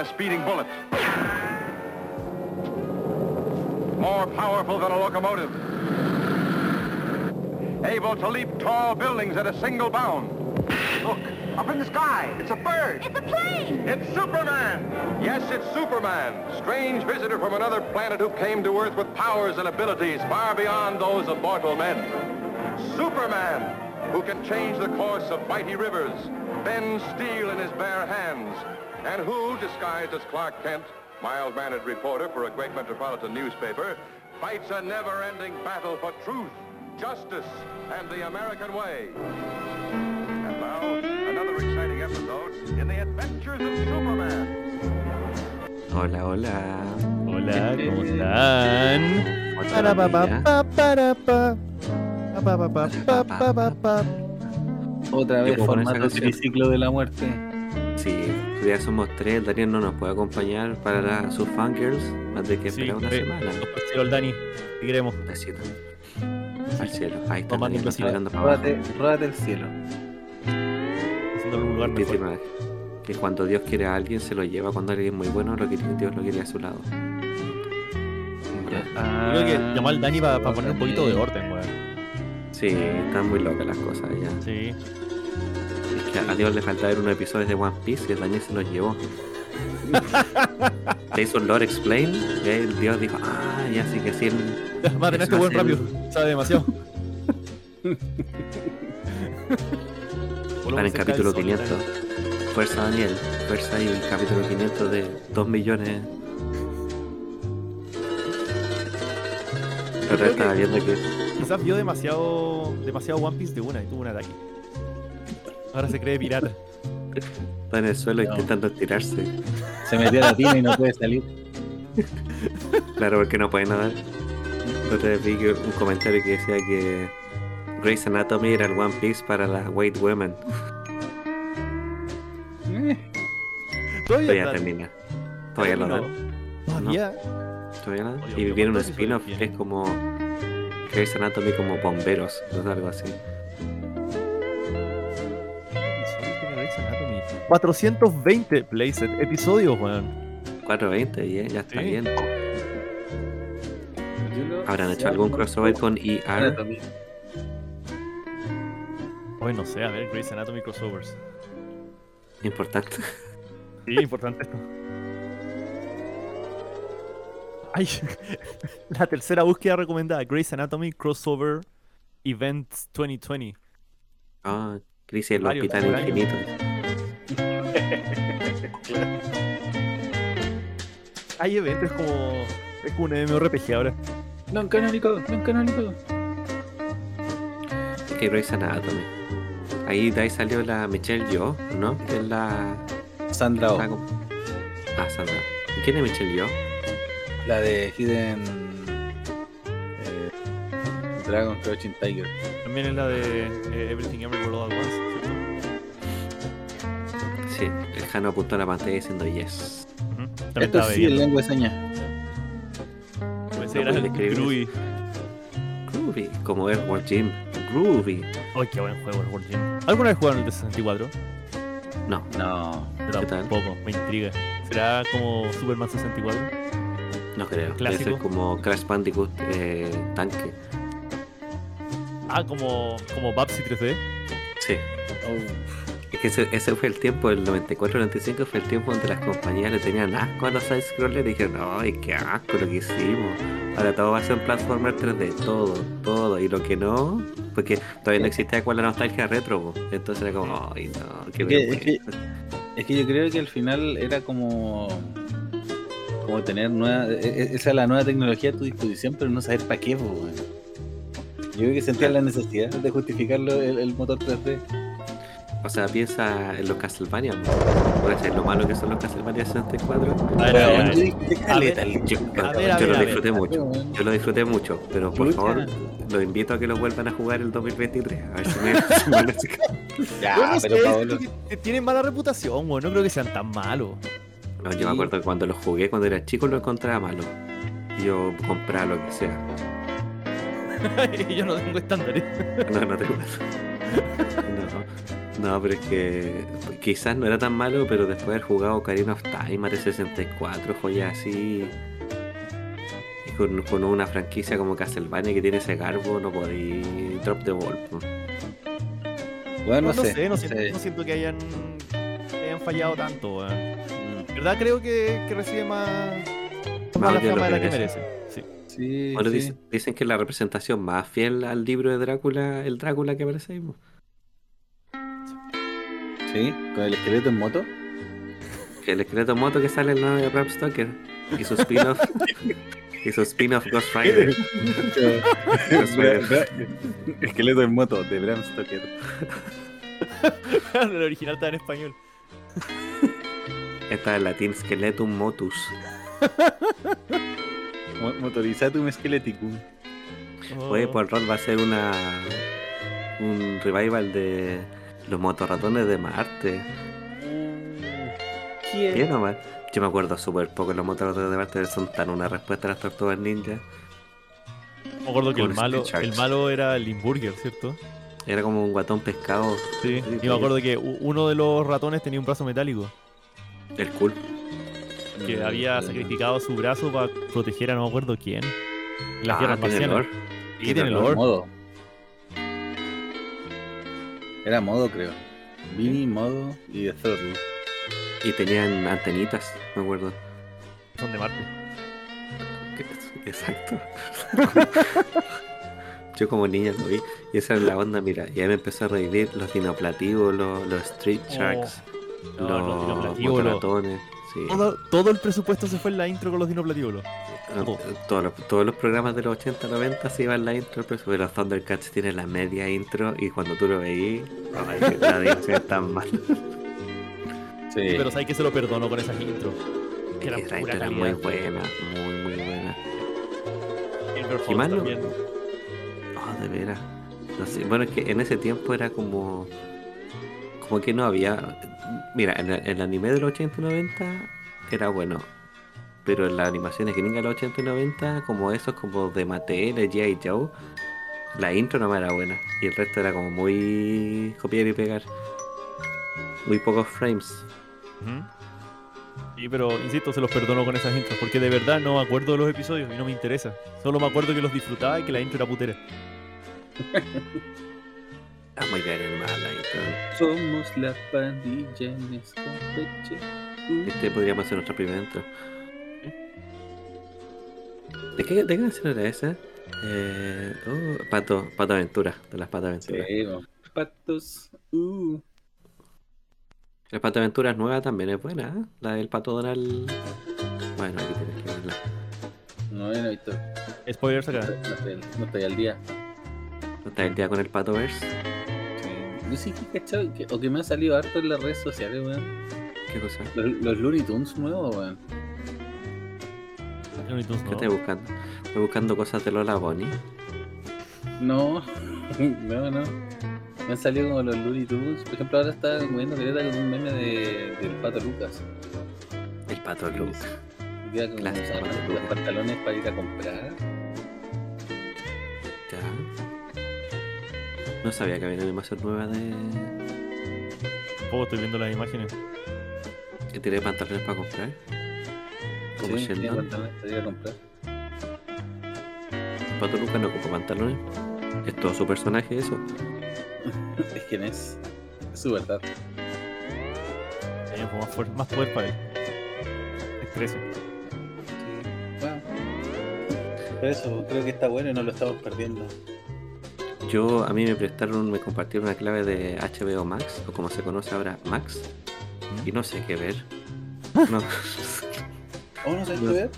a speeding bullet. More powerful than a locomotive. Able to leap tall buildings at a single bound. Look, up in the sky. It's a bird. It's a plane! It's Superman! Yes, it's Superman, strange visitor from another planet who came to Earth with powers and abilities far beyond those of mortal men. Superman, who can change the course of mighty rivers, bend steel in his bare hands, and who, disguised as Clark Kent, mild-mannered reporter for a great metropolitan newspaper, fights a never-ending battle for truth, justice, and the American way. And now, another exciting episode in the adventures of Superman. Hola, hola. Hola, ¿cómo están? Otra Para, pa, pa, pa, para, pa. Pa, pa, pa, pa, pa, pa, pa, pa. Otra vez puedo poner formato esa canción. triciclo de la muerte. Sí, ya somos tres. Daniel no nos puede acompañar para la, sus fangirls. Más de que Sí, esperar una eh, semana. Los parceros, el Dani, te queremos. Un besito. Al cielo. Ahí está. Daniel, besito. navegando para abajo. Ródate, ródate el cielo. Haciéndole un lugar mejor. Víctima, Que cuando Dios quiere a alguien, se lo lleva. Cuando alguien es muy bueno, lo quiere, Dios lo quiere a su lado. Ah, Yo creo que llamó al Dani para poner un poquito de orden, weón. Sí, están muy locas las cosas ya. Sí. Que a Dios le falta ver unos episodios de One Piece y el Daniel se los llevó. Se hizo un Lord Explain y ahí el Dios dijo, ah, ya sí que sí. Va a tener este buen rápido. Sabe demasiado. Van en capítulo 500. Fuerza Daniel, fuerza y el capítulo 500 de 2 millones. Vez estaba viendo que Quizás vio demasiado, demasiado One Piece de una y tuvo un ataque. Ahora se cree pirata. está en el suelo No. intentando estirarse. Se metió a la tina y no puede salir. Claro, porque no puede nadar. Otra vez vi que- un comentario que decía que Grey's Anatomy era el One Piece para las white women. Todavía Todavía está- termina. Todavía lo dan. Todavía. Todavía lo dan. Y viene un ¿cuántos spin-off que es como Grey's Anatomy como bomberos, o algo así. 420 Blazed episodios, weón. 420, y ya está Sí. bien. ¿Habrán hecho algún crossover con ER? Hoy no sé, a ver, Grey's Anatomy crossovers. Importante. Sí, importante esto. Ay, la tercera búsqueda recomendada, Grey's Anatomy crossover Events 2020. Ah, crisis en el Varios, hospital varios. Hay eventos como es como un MMORPG ahora. No canónico, no canónico. Es que Grey's Anatomy. Ahí de ahí salió la Michelle Yeoh, ¿no? Que es la... Sandra Oh, la com- Ah, Sandra. ¿Y quién es Michelle Yeoh? la de Hidden eh, Dragon Crouching Tiger. También es la de eh, Everything Everywhere All at Once. Sí, el Jano apuntó a la pantalla diciendo yes. Ujú. También Esto sí es lengua de señas. Ese No era el Groovy. Groovy, como es World Gym. Groovy. Ay, qué buen juego el World Gym. ¿Alguna vez jugaron el de 64? No, No. Yo ¿Qué tal? tampoco, me intriga. ¿Será como Superman 64? no creo. Debe Clásico. ser como Crash Bandicoot eh, tanque. Ah, como, como Babsy 3D. Sí. Oh, ese, ese fue el tiempo, el 94-95 fue el tiempo donde las compañías le tenían asco a los side scrollers y dijeron, ay, qué asco lo que hicimos. Ahora todo va a ser un platformer 3D, todo, todo. Y lo que no, porque todavía no existía con la nostalgia retro, po. entonces era como, ay, no, qué Es que- es vergüenza. Es que yo creo que al final era como como tener nueva, e- e- esa es la nueva tecnología a tu disposición, pero no saber para qué, po. Yo creo que sentían la necesidad de justificarlo el, el motor 3D. O sea, piensa en los Castlevania, po. Puede ser lo malo que son los Castlevania 64. A ver, a ver, a Weón, ver. yo lo a ver. disfruté mucho. Yo lo disfruté mucho, pero por Lucha. favor, los invito a que lo vuelvan a jugar el 2023. A ver si me, Ya, pero tienen mala reputación, weón. No creo que sean tan malos. No, yo me acuerdo que cuando lo jugué cuando era chico lo encontraba malo. Y yo compraba lo que sea. Yo no tengo estándares. No, no te No. No, pero es que quizás no era tan malo, pero después de haber jugado Ocarina of Time, Mario 64, joyas así, y con, con una franquicia como Castlevania que tiene ese garbo, no podí drop the ball. Bueno, No, no sé, no, sé. siento, no siento que hayan, que hayan fallado tanto, weón. Mm, En verdad creo que, que recibe más, más Más la de fama de la que merece. Sí. Sí, Bueno, sí. dicen, dicen que es la representación más fiel al libro de Drácula, el Drácula que aparece ahí. Sí, con el esqueleto en moto. El esqueleto moto que sale el nombre de Bram Stoker y su spin-off. y su spin-off Ghost Rider. Ghost Rider. Esqueleto en moto de Bram Stoker. el original está en español. Esta es latín Skeletum Motus. Mo- Motorizatum Skeleticum. Oye, Oh. por rol va a ser una. un revival de los motorratones de Marte. ¿Qué nomás? Yo me acuerdo súper poco los motorratones de Marte, son tan una respuesta a las tortugas ninja. Me acuerdo que el malo, el malo era el Limburger, ¿cierto? Era como un guatón pescado. Sí. Y me acuerdo que uno de los ratones tenía un brazo metálico. El cool. Que había sacrificado su brazo para proteger a no me acuerdo quién. Las Ah, tiene marcianas. tiene Tiene lore. Era modo, creo. Vini, modo y de Thorn. Y tenían antenitas, me acuerdo. Son de Marte. Exacto. Yo como niña lo vi y esa es la onda, mira, y ahí me empezó a revivir los dinoplativos, los, los street sharks, Oh. No, los los motorratones, sí. Todo, todo el presupuesto se fue en la intro con los dinoplatíbulos. Ah, Todos los, todos los programas de los 80, 90 se iban la intro, pero los Thundercats tiene la media intro y cuando tú lo veís, la animación es tan mala. Sí. Pero sabes que se lo perdono con esas intros. Que eran Esa pura intro era muy buena, muy muy buena. ¿Y más también. Oh, de veras. No sé, Bueno, es que en ese tiempo era como. Como que no había. Mira, en el, el anime de los 80 y 90 era bueno. Pero en las animaciones gringas de los 80 y 90, como esos, como de Mattel, de G.I. Joe, la intro no era buena. Y el resto era como muy copiar y pegar. Muy pocos frames. Sí, pero insisto, se los perdono con esas intros, porque de verdad no me acuerdo de los episodios y no me interesa. Solo me acuerdo que los disfrutaba y que la intro era putera. Era muy bien mala la intro. Somos la pandilla en esta noche. Uh. Este podríamos hacer nuestra primera intro. ¿De qué, de qué canción era esa? Eh, oh, Pato, Pato Aventura, de las Pato Aventura. Sí, no. Patos. Uh. La Pato Aventura es nueva también, es buena, ¿eh? La del Pato Donald. Bueno, aquí tienes que verla. No, no he visto. Spoilers No acá. estoy, no estoy al día. ¿No está el día con el Patoverse? Sí. Yo sí que he cachado, que, o que me ha salido harto en las redes sociales, weón. ¿Qué cosa? Los, los Looney Tunes nuevos, weón. Looney Tunes, ¿Qué no. estoy buscando? Estoy buscando cosas de Lola Bonnie. No, no, no. Me han salido como los Looney Tunes. Por ejemplo, ahora está viendo Greta con un meme de, del pato Lucas. El Pato Luke. Queda Pato los Lucas. pantalones para ir a comprar. No sabía que había una animación nueva de. Tampoco estoy viendo las imágenes. que tiene pantalones para comprar. Como Sí, tiene Sheldon. pantalones para ir a comprar. Pato Lucas no ocupa pantalones. Es todo su personaje eso. es quien es. Es su verdad. Tenía como más, más poder para él. Es 13. Bueno. Por eso creo que está bueno y no lo estamos perdiendo. Yo, a mí me prestaron, me compartieron una clave de HBO Max, o como se conoce ahora, Max, y no sé qué ver. No, ¿Oh, no sabes No. qué ver?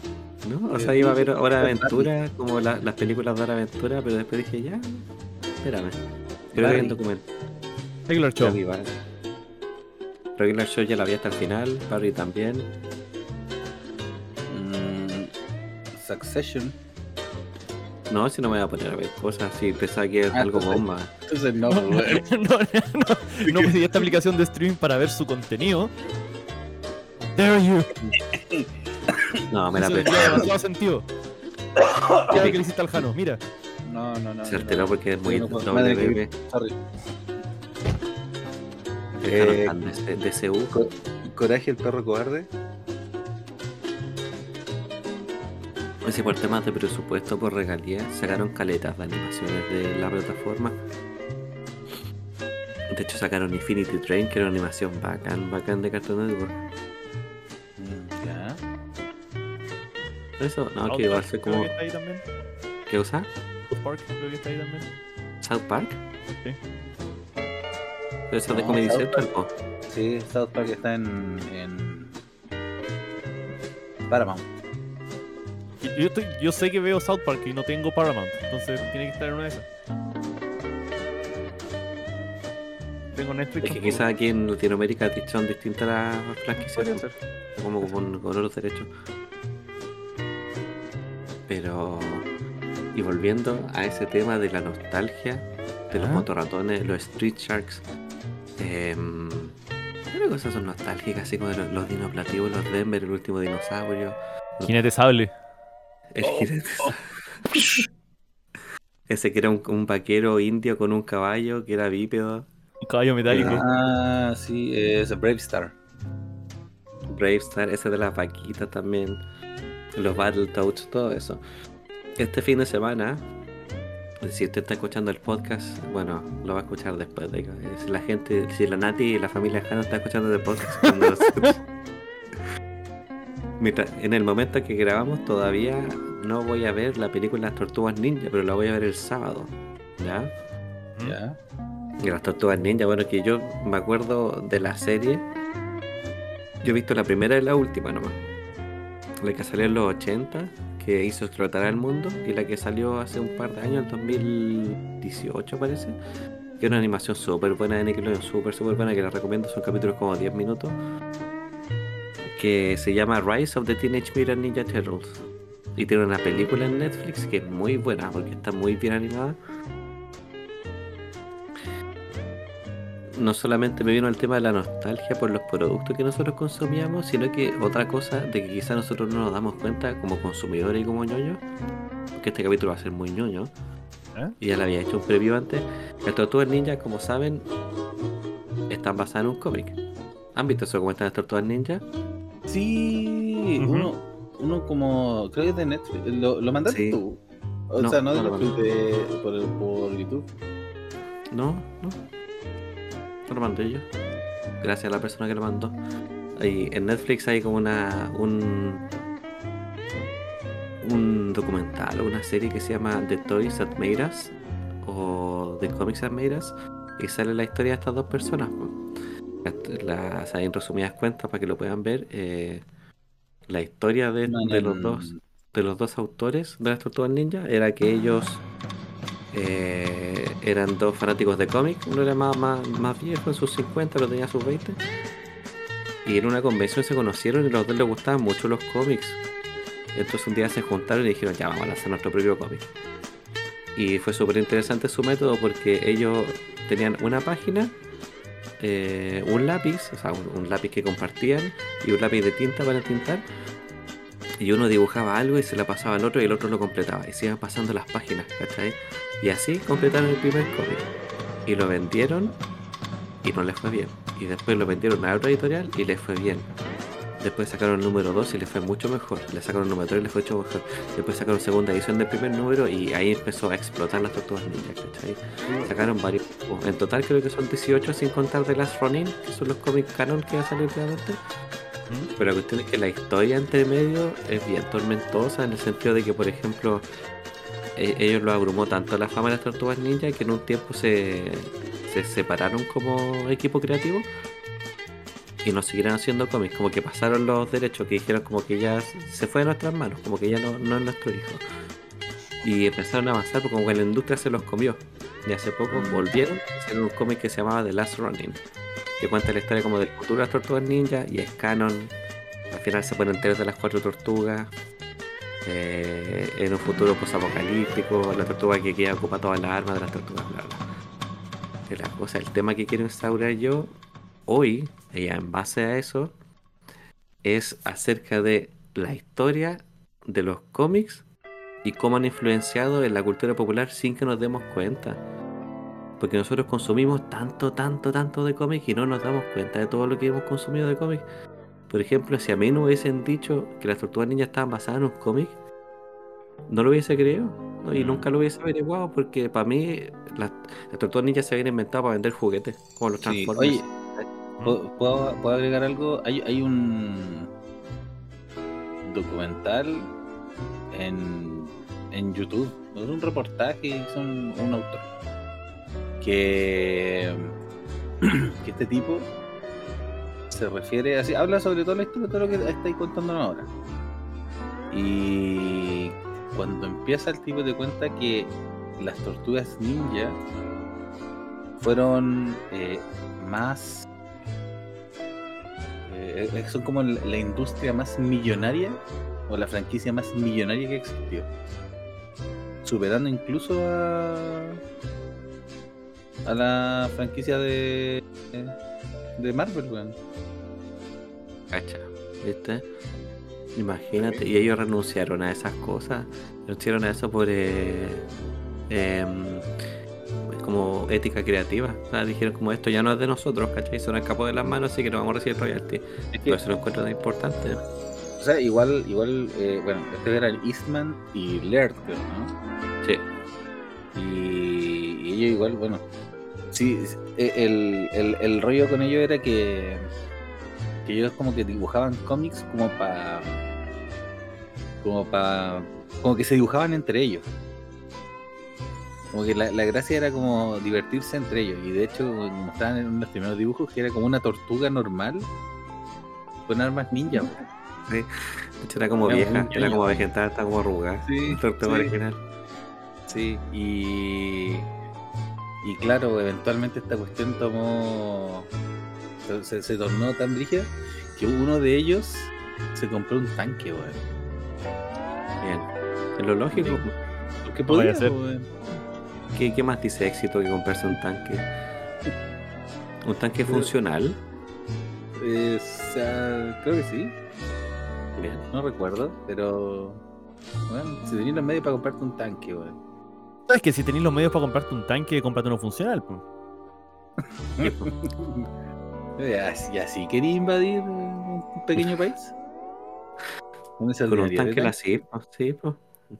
no, o sea, iba a ver Hora de Aventura, como la- las películas de Hora de Aventura, pero después dije, ya, espérame. Creo que hay un documento. Regular Show. Regular Show ya la vi hasta el final, Barry también. Mm, Succession. No, si no me voy a poner a ver cosas, si pensaba que es Ah, algo entonces- bomba. Entonces no, No, no, pedí esta aplicación de streaming para ver su contenido. Dare you. No, me la Eso tendría demasiado sentido. Que le hiciste al Jano, mira. No, no, no. Se alteró porque es muy no WB. Sorry. Eh, DCU. Co- Coraje el perro cobarde. Ese por temas de presupuesto, por regalías, sacaron caletas de animaciones de la plataforma. De hecho sacaron Infinity Train, que era una animación bacán, bacán de Cartoon Network. Mm, Ya. Eso, no, que igual creo como... que está ahí también. ¿Qué usa? South Park creo que está ahí también. ¿South Park? Sí. Pero eso es de No, Comedy South Central, po. Sí, South Park está en. en... Paramount. Yo, estoy- yo sé que veo South Park y no tengo Paramount, entonces tiene que estar en una de esas. Tengo Netflix. Es que quizás aquí en Latinoamérica son distintas las franquicias, ser. como con, con otros derechos. Pero... Y volviendo a ese tema de la nostalgia, de los Ajá. motorratones, los Street Sharks. em, ¿Qué cosas son nostálgicas? Así como de los, los dinoplativos, los Denver, el último dinosaurio. Jinete Sable. El jinete. Ese que era un, un vaquero indio con un caballo que era bípedo. Un caballo metálico. Ah, sí, es Brave Star. Bravestar, ese de las vaquitas también. Los Battletoads, todo eso. Este fin de semana, si usted está escuchando el podcast, bueno, lo va a escuchar después de si la gente, si la Nati y la familia Jano está escuchando el podcast, cuando en el momento que grabamos todavía no voy a ver la película Las Tortugas Ninja, pero la voy a ver el sábado. ¿Ya? ¿Mm? Ya. Y las tortugas ninja, bueno, que yo me acuerdo de la serie. Yo he visto la primera y la última nomás. La que salió en los 80, que hizo explotar al mundo, y la que salió hace un par de años, el 2018 parece. Que es una animación súper buena de Nickelodeon, súper, súper buena, que la recomiendo, son capítulos como 10 minutos. Que se llama Rise of the Teenage Mutant Ninja Turtles. Y tiene una película en Netflix que es muy buena, porque está muy bien animada. no solamente me vino el tema de la nostalgia por los productos que nosotros consumíamos, sino que otra cosa de que quizá nosotros no nos damos cuenta como consumidores y como ñoños, porque este capítulo va a ser muy ñoño, ¿Eh? y ya le había hecho un preview antes, las tortugas ninja, como saben, están basadas en un cómic. ¿Han visto eso cómo están las tortugas ninja? Sí, uno, uno como. Creo que es de Netflix. ¿Lo, lo mandaste Sí. tú? O No, sea, no de no Netflix, de, por, por YouTube. No, no. No lo mandé yo. Gracias a la persona que lo mandó. Ahí, en Netflix hay como una. un. un documental o una serie que se llama The Toys That Made Us o The Comics That Made Us y sale la historia de estas dos personas. Las- en resumidas cuentas para que lo puedan ver. eh, la historia de, los dos de los dos autores de las Tortugas Ninja era que ellos eh, eran dos fanáticos de cómics. Uno era más, más, más viejo, en sus 50, lo tenía sus 20. Y en una convención se conocieron y a los dos les gustaban mucho los cómics. Entonces un día se juntaron y dijeron, ya vamos a lanzar nuestro propio cómic. Y fue súper interesante su método porque ellos tenían una página, eh, un lápiz, o sea, un, lápiz que compartían y un lápiz de tinta para tintar. Y uno dibujaba algo y se la pasaba al otro y el otro lo completaba. Y se iban pasando las páginas, ¿cachai? Y así completaron el primer cómic. Y lo vendieron y no les fue bien. Y después lo vendieron a otra editorial y les fue bien. Después sacaron el número 2 y les fue mucho mejor. Le sacaron el número 3 y les fue mucho mejor. Después sacaron segunda edición del primer número y ahí empezó a explotar las tortugas ninja, ¿cachai? Sacaron varios. En total creo que son 18 sin contar de Last Ronin, que son los cómics canon que va a salir últimamente. ¿Mm? Pero la cuestión es que la historia entre medio es bien tormentosa en el sentido de que, por ejemplo, e- ellos lo abrumó tanto la fama de las tortugas ninja que en un tiempo se, se separaron como equipo creativo y no siguieron haciendo cómics, como que pasaron los derechos, que dijeron como que ya se fue de nuestras manos, como que ya no, no es nuestro hijo. Y empezaron a avanzar porque como que la industria se los comió. Y hace poco volvieron a hacer un cómic que se llamaba The Last Running, que cuenta la historia como del futuro de las tortugas ninja y es canon. Al final se ponen tres de las cuatro tortugas. eh, en un futuro posapocalíptico, la tortuga que queda ocupa todas las armas de las tortugas, bla bla. Que la cosa, el tema que quiero instaurar yo hoy, y en base a eso, es acerca de la historia de los cómics y cómo han influenciado en la cultura popular sin que nos demos cuenta. Porque nosotros consumimos tanto, tanto, tanto de cómics y no nos damos cuenta de todo lo que hemos consumido de cómics. Por ejemplo, si a mí no hubiesen dicho que las tortugas ninjas estaban basadas en un cómic, no lo hubiese creído ¿no? y Mm. nunca lo hubiese averiguado porque para mí las, las tortugas ninjas se habían inventado para vender juguetes, como los Sí, Transformers. Oye, ¿puedo, puedo- agregar algo? Hay, hay un documental en, en YouTube, es un reportaje hizo un, un autor. Que, que este tipo se refiere así, habla sobre todo la historia, todo lo que estáis contándonos ahora. Y cuando empieza el tipo te cuenta que las tortugas ninja fueron eh, más eh, eh, son como la industria más millonaria o la franquicia más millonaria que existió superando incluso a a la franquicia de de Marvel weón. Cacha, ¿viste? Imagínate, y ellos renunciaron a esas cosas, renunciaron a eso por eh, em, como ética creativa. O sea, dijeron como esto ya no es de nosotros, ¿cachai? Se nos escapó de las manos, así que no vamos a recibir royalty. Es que, Por eso lo encuentro tan importante. o sea, igual igual eh, bueno este era el Eastman y Laird creo, ¿no? Sí, y, y ellos igual, bueno, sí, es- e- el, el, el rollo con ellos era que, que ellos como que dibujaban cómics como para, como para, como que se dibujaban entre ellos. Como que la, la gracia era como divertirse entre ellos. Y de hecho mostraban en unos primeros dibujos que era como una tortuga normal con armas ninja. po. de hecho era como Era vieja, era como vegetal, está como arrugada. Sí, tortuga sí. original. Sí, y, y claro, eventualmente esta cuestión tomó. se, se- tornó tan rígida que uno de ellos se compró un tanque, weón. Bien. Es lo lógico. Porque No vaya podía. ¿Qué, qué más dice éxito que comprarse un tanque? ¿Un tanque funcional? Eh, o sea, creo que sí, Bien. no recuerdo, pero. Bueno, si tenías los medios para comprarte un tanque, weón. ¿Sabes que si tenéis los medios para comprarte un tanque, cómprate uno funcional? po? ¿Y así, así quería invadir un pequeño país? Con un tanque la sí, pues, sí, pues.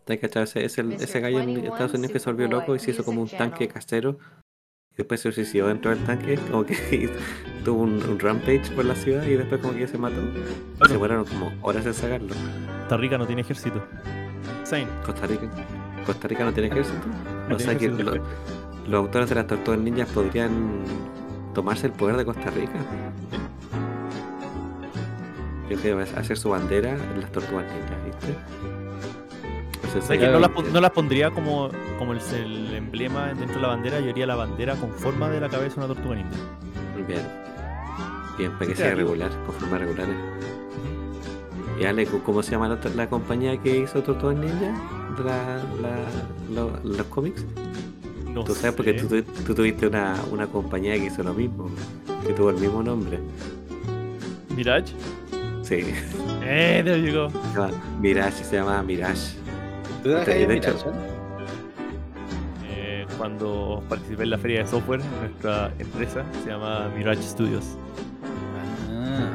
¿Te cachado? Ese, ese, ese gallo en Estados Unidos que se volvió loco y se hizo como un tanque casero. Y después se suicidó dentro del tanque, como que tuvo un, un rampage por la ciudad y después como que se mató. Y se fueron como horas en sacarlo. Costa Rica no tiene ejército. Same. Costa Rica. Costa Rica no tiene ejército. No O tiene sea que ejército. lo- los autores de las tortugas ninjas podrían tomarse el poder de Costa Rica. Yo creo que hacer su bandera en las tortugas ninjas, ¿viste? Pues ¿Sabes que no las, pon- no las pondría como, como el, el emblema dentro de la bandera? Yo haría la bandera con forma de la cabeza de una tortuga ninja. Bien. Bien, para que sea regular, con formas regulares. Y Ale, ¿cómo- ¿cómo se llama la, la compañía que hizo Tortugas Ninja? De la, la- lo- los cómics. No Tú sabes porque tú, tu- tú tuviste una, una compañía que hizo lo mismo, que tuvo el mismo nombre. ¿Mirage? Sí, Eh, there you go. se llama Mirage, se llama Mirage. ¿Tú trabajas De hecho- eh? Cuando participé en la feria de software, nuestra empresa se llama Mirage Studios. Ah,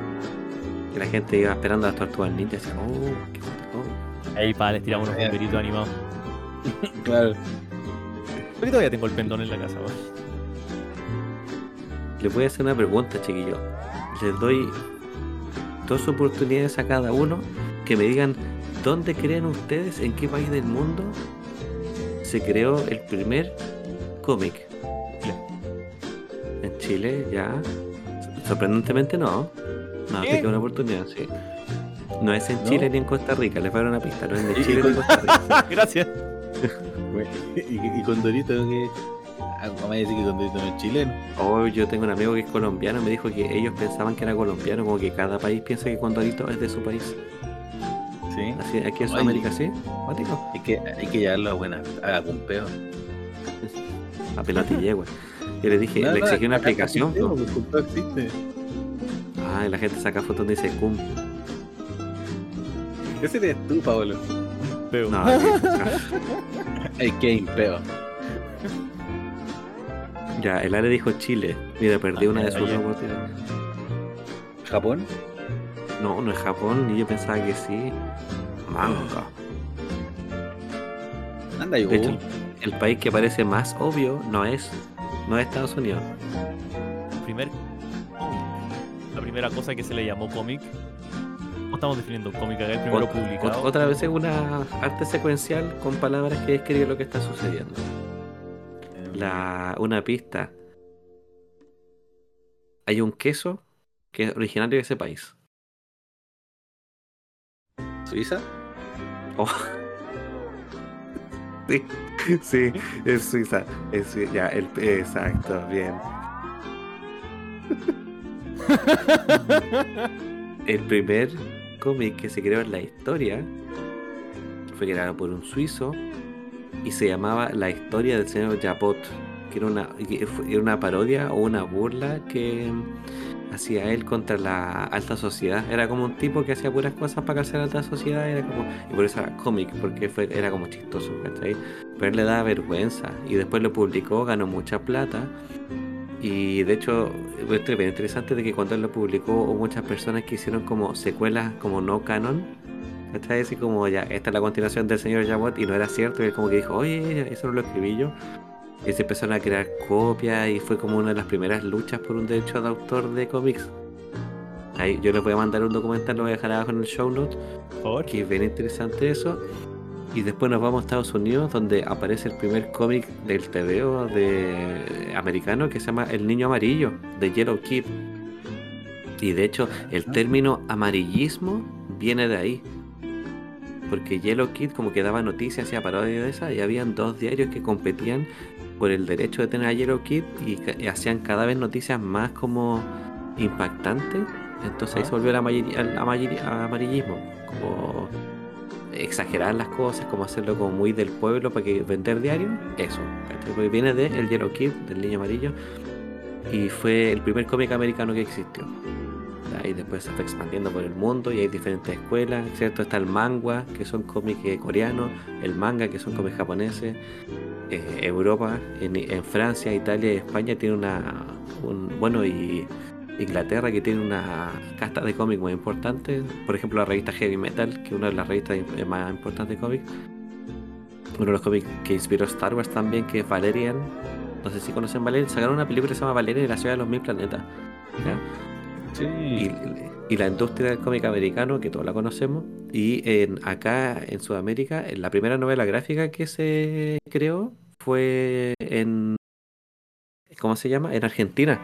Y la gente iba esperando a las tortugas ninjas. Oh, qué oh. Ahí para les tiramos unos Eh. bomberitos animados. claro. Porque todavía tengo el pendón en la casa, weón. Les voy a hacer una pregunta, chiquillos. Les doy dos oportunidades a cada uno que me digan dónde creen ustedes, en qué país del mundo se creó el primer cómic. En Chile, ya. Sorprendentemente no. No, ¿Qué? te queda una oportunidad, sí. No es en ¿No? Chile ni en Costa Rica, les voy a dar una pista, no es de Chile ni de Costa Rica. Gracias. Y, y con Dorito que. Ah, ¿Cómo me decir que con Dorito no es chileno? Oh, yo tengo un amigo que es colombiano, me dijo que ellos pensaban que era colombiano, como que cada país piensa que Condorito es de su país. Sí. Así, aquí en. Sudamérica, sí. Cuático. Hay que, hay que llevarlo a buena. A cumpeo. A pelota y yegua. Yo le dije, le exigí una cumpeo existe. Ah, y la gente saca fotos donde dice cum. Ese eres tú, Pablo. Pero, No, Hay que impeo. Ya, el Ale dijo Chile. Mira, perdí Ah, una de sus oportunidades. ¿Japón? No, no es Japón, y yo pensaba que sí. Manga. Anda, yo. De hecho, el país que parece más obvio no es, no es Estados Unidos. Primer cómic. La primera cosa que se le llamó cómic. ¿Cómo estamos definiendo cómic acá? El primero Ot- publicado. ot- Otra vez es una arte secuencial con palabras que describe lo que está sucediendo. La, una pista. Hay un queso que es originario de ese país. ¿Suiza? Oh. Sí, sí, es Suiza. Es, ya, el, exacto, bien. El primer cómic que se creó en la historia fue creado por un suizo y se llamaba La historia del señor Japot, que era una, era una parodia o una burla que hacía él contra la alta sociedad. Era como un tipo que hacía puras cosas para calzar la alta sociedad era como, y por eso era cómic, porque fue, era como chistoso, ¿cachai? Pero él le daba vergüenza y después lo publicó, ganó mucha plata. Y de hecho, es bien interesante de que cuando él lo publicó hubo muchas personas que hicieron como secuelas como no canon. ¿Cachai? Así como ya, esta es la continuación del señor Jabot y no era cierto. Y él como que dijo, oye, eso no lo escribí yo. Y se empezaron a crear copias y fue como una de las primeras luchas por un derecho de autor de cómics. Ahí, yo les voy a mandar un documental, lo voy a dejar abajo en el show notes, Por favor. que es bien interesante eso. Y después nos vamos a Estados Unidos, donde aparece el primer cómic del TVO de americano que se llama El Niño Amarillo, de Yellow Kid. Y de hecho, el Ah. término amarillismo viene de ahí. Porque Yellow Kid como que daba noticias, hacía parodia de esa, y habían dos diarios que competían por el derecho de tener a Yellow Kid y, hacían cada vez noticias más como impactantes. Entonces ahí Ah. se volvió el, amarillismo. Como exagerar las cosas, como hacerlo como muy del pueblo para que vender diario, eso. Porque viene de El Yellow Kid, del niño amarillo, y fue el primer cómic americano que existió. Y después se fue expandiendo por el mundo y hay diferentes escuelas, ¿cierto? Está el manga, que son cómics coreanos, el manga, que son cómics japoneses. Eh, Europa, en, Francia, Italia y España tiene una, un, bueno, y Inglaterra que tiene una casta de cómics muy importante. Por ejemplo, la revista Heavy Metal, que es una de las revistas más importantes de cómics. Uno de los cómics que inspiró Star Wars también, que es Valerian. No sé si conocen Valerian. Sacaron una película que se llama Valerian y la ciudad de los mil planetas. Sí. y, y la industria del cómic americano, que todos la conocemos, y en, acá en Sudamérica, en la primera novela gráfica que se creó fue en. ¿Cómo se llama? En Argentina.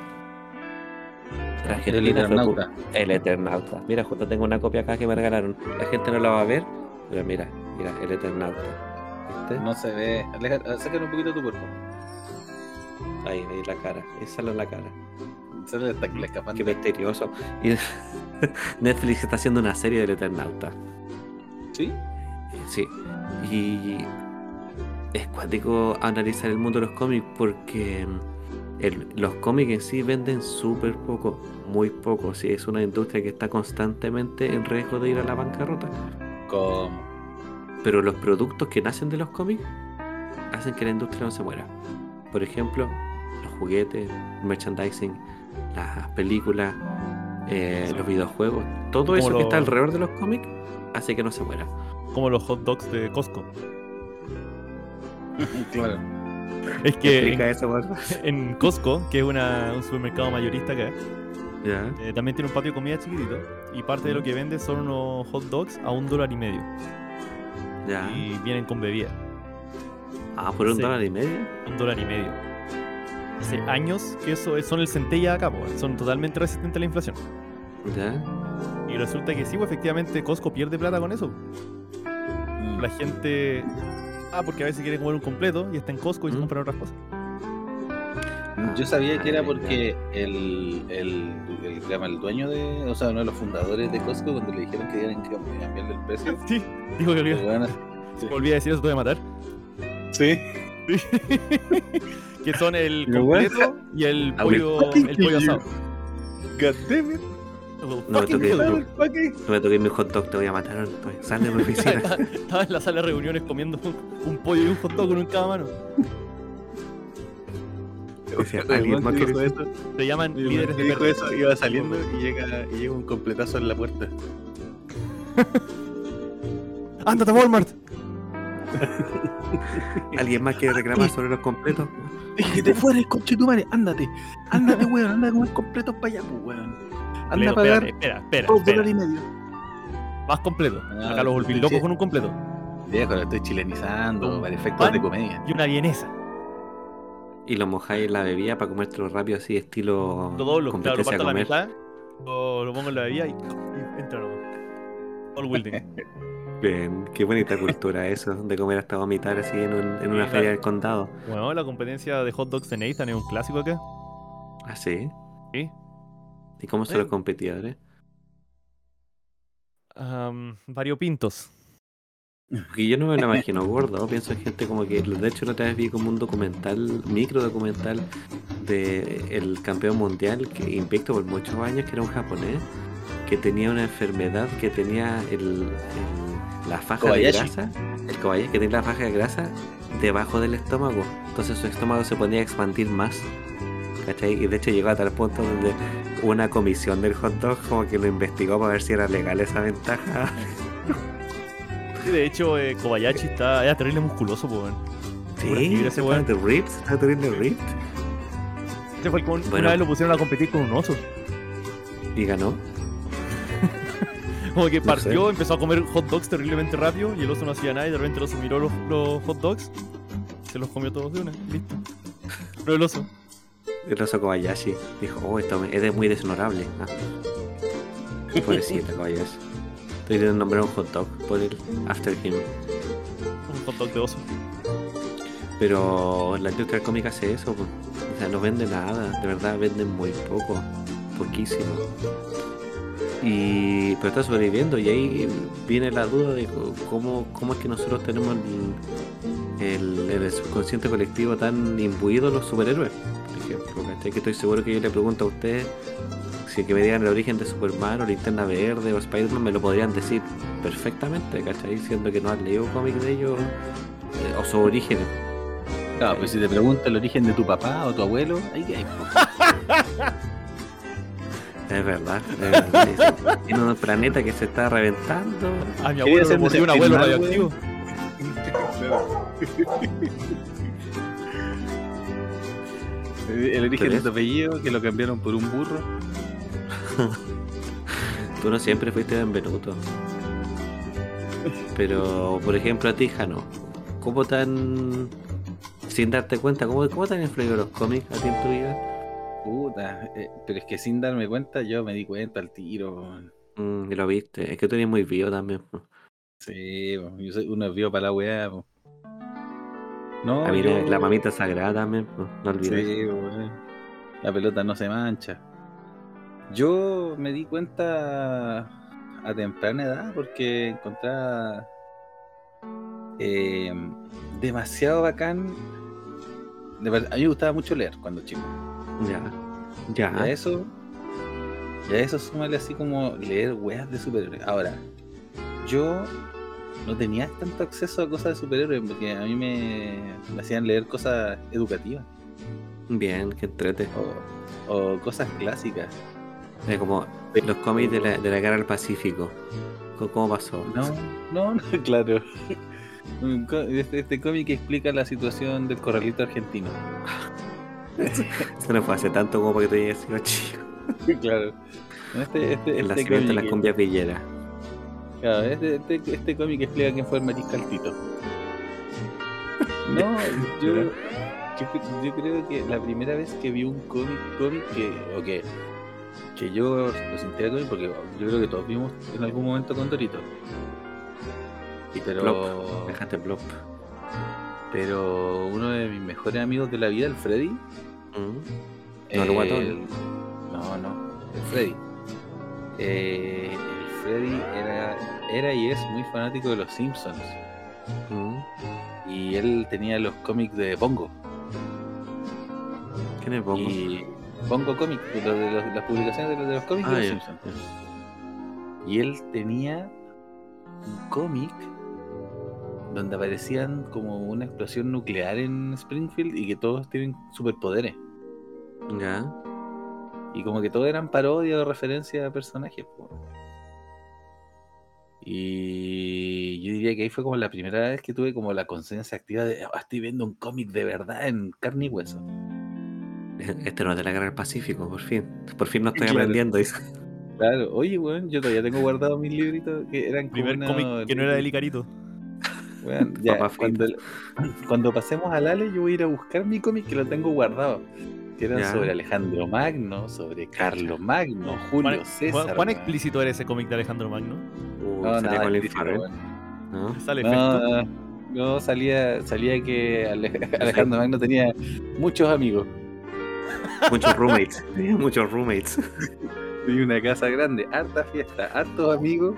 En El Argentina fue Eternauta. el Eternauta. Mira, justo tengo una copia acá que me regalaron. La gente no la va a ver, pero mira, mira, el Eternauta. ¿Viste? No se ve. Sácale un poquito tu cuerpo. Ahí, ahí la cara. Esa es la cara. Está escapando. Qué misterioso. Y Netflix está haciendo una serie del Eternauta. ¿Sí? Sí. Y es cuático analizar el mundo de los cómics porque el- los cómics en sí venden súper poco, muy poco. Sí, es una industria que está constantemente en riesgo de ir a la bancarrota. Como. Pero los productos que nacen de los cómics hacen que la industria no se muera. Por ejemplo, los juguetes, merchandising, las películas, eh, Sí. los videojuegos, todo Como eso que está alrededor de los cómics hace que no se muera. Como los hot dogs de Costco. claro. Es que en, eso, por en Costco, que es una- un supermercado mayorista acá, Ya. eh, también tiene un patio de comida chiquitito. Y parte de lo que vende son unos hot dogs a un dólar y medio. Ya. Y vienen con bebida. Ah, por un Sí. dólar y medio. Un dólar y medio. Hace años que eso es- son el centella acá, po, son totalmente resistentes a la inflación. Ya. Y resulta que sí, pues, efectivamente Costco pierde plata con eso. La gente. Ah, porque a veces quiere comer un completo y está en Costco y se Mm. compran otras cosas. Yo sabía que era porque el, el, el, se llama el dueño de, o sea, uno de los fundadores de Costco, cuando le dijeron que tenían que cambiarle el precio, Sí, dijo que el olvidé, weón- volví a decir eso, te voy a matar. Sí. que son el completo y el will pollo, el pollo asado. God damn it. No me. Motherfucker. No me toques mi hot dog, te voy a matar. Antonio. Sal de mi oficina. Estaba en la sala de reuniones comiendo un, un pollo y un hot dog con un en cada mano. Decía, El ¿alguien más que eso, Se llaman el líderes de dijo eso iba saliendo y llega, y llega un completazo en la puerta. ¡Ándate, Walmart! ¿Alguien más quiere reclamar sobre los completos? Dije que te fueras, conche tu madre, ándate, ándate, weón, anda a comer completos para allá, pues, weón. Anda Leo, a pagar espera, espera, dos espera. dólares y medio. Más completo. Ah, Acá los volví locos con un completo. Viejo, lo estoy chilenizando para efectos de comedia. Y una vienesa. Y lo mojáis en la bebida para comértelo rápido, así, estilo. Lo doblo, claro, lo parto a la mitad, lo, lo pongo en la bebida y, y entra nomás. All wielding. Qué bonita cultura eso, de comer hasta vomitar así en, un- en una feria del condado. Bueno, la competencia de hot dogs de Nathan es un clásico acá. ¿Ah, sí? Sí. ¿Y cómo son Eh. los competidores? Am, variopintos. Porque yo no me lo imagino gordo, pienso en gente como que, de hecho, la otra vez vi como un documental, micro documental de el campeón mundial que invicto por muchos años, que era un japonés, que tenía una enfermedad, que tenía el, el- la faja Kobayashi. de grasa, el Kobayashi, que tenía la faja de grasa debajo del estómago, entonces su estómago se podía expandir más. ¿Cachai? Y de hecho llegó a tal punto donde una comisión del hot dog como que lo investigó para ver si era legal esa ventaja. Sí, de hecho, eh, Kobayashi está era terrible musculoso, pues. weón. Sí, ese weón. de Rips, está terrible Rips. Ese fue el con- Bueno. Una vez lo pusieron a competir con un oso. Y ganó. Como que partió, empezó a comer hot dogs terriblemente rápido y el oso no hacía nada y de repente el oso miró los, los hot dogs, se los comió todos de una, y listo. Pero el oso. El oso Kobayashi dijo, oh, esto me- es muy deshonorable. Ah. Pobrecita Kobayashi. Estoy de nombrar un hot dog por el After Him. Un hot dog de oso. Pero la industria cómica hace eso. O sea, no vende nada. De verdad, venden muy poco. Poquísimo. Y, pero está sobreviviendo. Y ahí viene la duda de cómo, cómo es que nosotros tenemos el, el, el subconsciente colectivo tan imbuido los superhéroes. Por ejemplo, ¿cachai? que estoy seguro que yo le pregunto a ustedes si que me digan el origen de Superman o Linterna Verde o Spider-Man me lo podrían decir perfectamente, ¿cachai? Siendo que no han leído cómics de ellos eh, o sus orígenes. Claro, pues si te pregunta el origen de tu papá o tu abuelo, ahí que hay. Es verdad, es verdad. Tiene un planeta que se está reventando. A mi Quería abuelo lo hacerme mordió un abuelo radioactivo. El origen ¿Pero de tu apellido, que lo cambiaron por un burro. Tú no siempre fuiste Benvenuto. Pero, por ejemplo, a ti, Jano, ¿cómo tan. sin darte cuenta, cómo, cómo te han influido los cómics a ti en tu vida? Puta, eh, pero es que sin darme cuenta, yo me di cuenta al tiro. Mm, y lo viste, es que tú eres muy vivo también. po. Sí, po, yo soy uno vio para la weá. No, A mí yo- la, mamita sagrada también, po, no olvides. Sí. La pelota no se mancha. Yo me di cuenta a temprana edad porque encontraba eh, demasiado bacán. A mí me gustaba mucho leer cuando chico. Ya, Y a ya. eso, y a eso súmale así como leer weas de superhéroes. Ahora, yo no tenía tanto acceso a cosas de superhéroes porque a mí me, me hacían leer cosas educativas Bien, que entrete. o, o cosas clásicas. Como los cómics de la, de la guerra al Pacífico. ¿Cómo- ¿Cómo pasó? No, no, no, claro. Este, este cómic explica la situación del corralito argentino. Eso no fue hace tanto como para que te hayas sido chico. claro. Este, este, El este de las cumbias villeras. Claro, este, este, este cómic explica quién fue el mariscal Tito. No, yo, yo, yo creo que la primera vez que vi un cómic, cómic que, o que, yo lo sintiera cómic, porque yo creo que todos vimos en algún momento con Dorito. Y pero, Plop. Déjate plop. Pero uno de mis mejores amigos de la vida, el Freddy. Mm. No, el guatón. No, no, el Freddy. Eh, el Freddy era, era y es muy fanático de los Simpsons. Mm. Y él tenía los cómics de Bongo. ¿Quién es Bongo? Y Bongo los- de los- las publicaciones de los, de los cómics Ah, de los Simpsons. Y él tenía un cómic donde aparecían como una explosión nuclear en Springfield y que todos tienen superpoderes. Ya. Y como que todo eran parodias o referencias a personajes. po. Y yo diría que ahí fue como la primera vez que tuve como la conciencia activa de "Ah, estoy viendo un cómic de verdad en carne y hueso. Este no es de la guerra del Pacífico, por fin. Por fin no estoy Claro. aprendiendo. dice. Claro, oye, weón, yo todavía tengo guardados mis libritos que eran como Primer una- cómic que no era del Icarito. Ya, cuando, cuando pasemos al Ale, yo voy a ir a buscar mi cómic que lo tengo guardado. Que eran Ya. sobre Alejandro Magno, sobre Carlos Magno, Julio ¿Cuán, César. cuán- explícito era ese cómic de Alejandro Magno? Uh, No, salía con el weón. ¿no? ¿Sale No, no, salía, salía que Ale- Alejandro Magno tenía muchos amigos Muchos roommates. Tenía muchos roommates. y una casa grande, harta fiesta, hartos amigos.